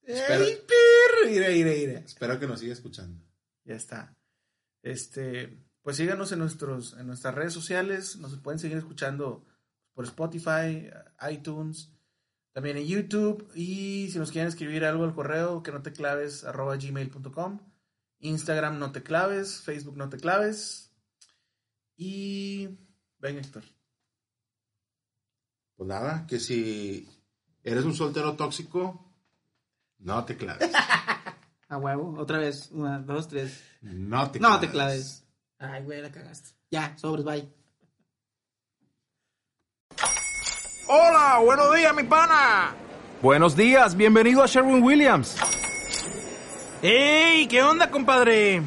¡Ey, Espera. perro! Ira, ira, ira. Espero que nos siga escuchando. Ya está. Este, pues síganos en nuestros, en nuestras redes sociales. Nos pueden seguir escuchando por Spotify, iTunes, también en YouTube. Y si nos quieren escribir algo al correo, que no te claves, arroba gmail.com. Instagram no te claves, Facebook no te claves. Y ven, Héctor. Pues nada, que si eres un soltero tóxico, no te claves. A huevo, otra vez, una, dos, tres. No te No claves. te claves. Ay, güey, la cagaste. Ya, sobres, bye. Hola, buenos días, mi pana. Buenos días, bienvenido a Sherwin Williams. ¡Ey! ¿Qué onda, compadre?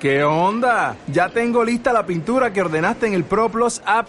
¿Qué onda? Ya tengo lista la pintura que ordenaste en el ProPlus app.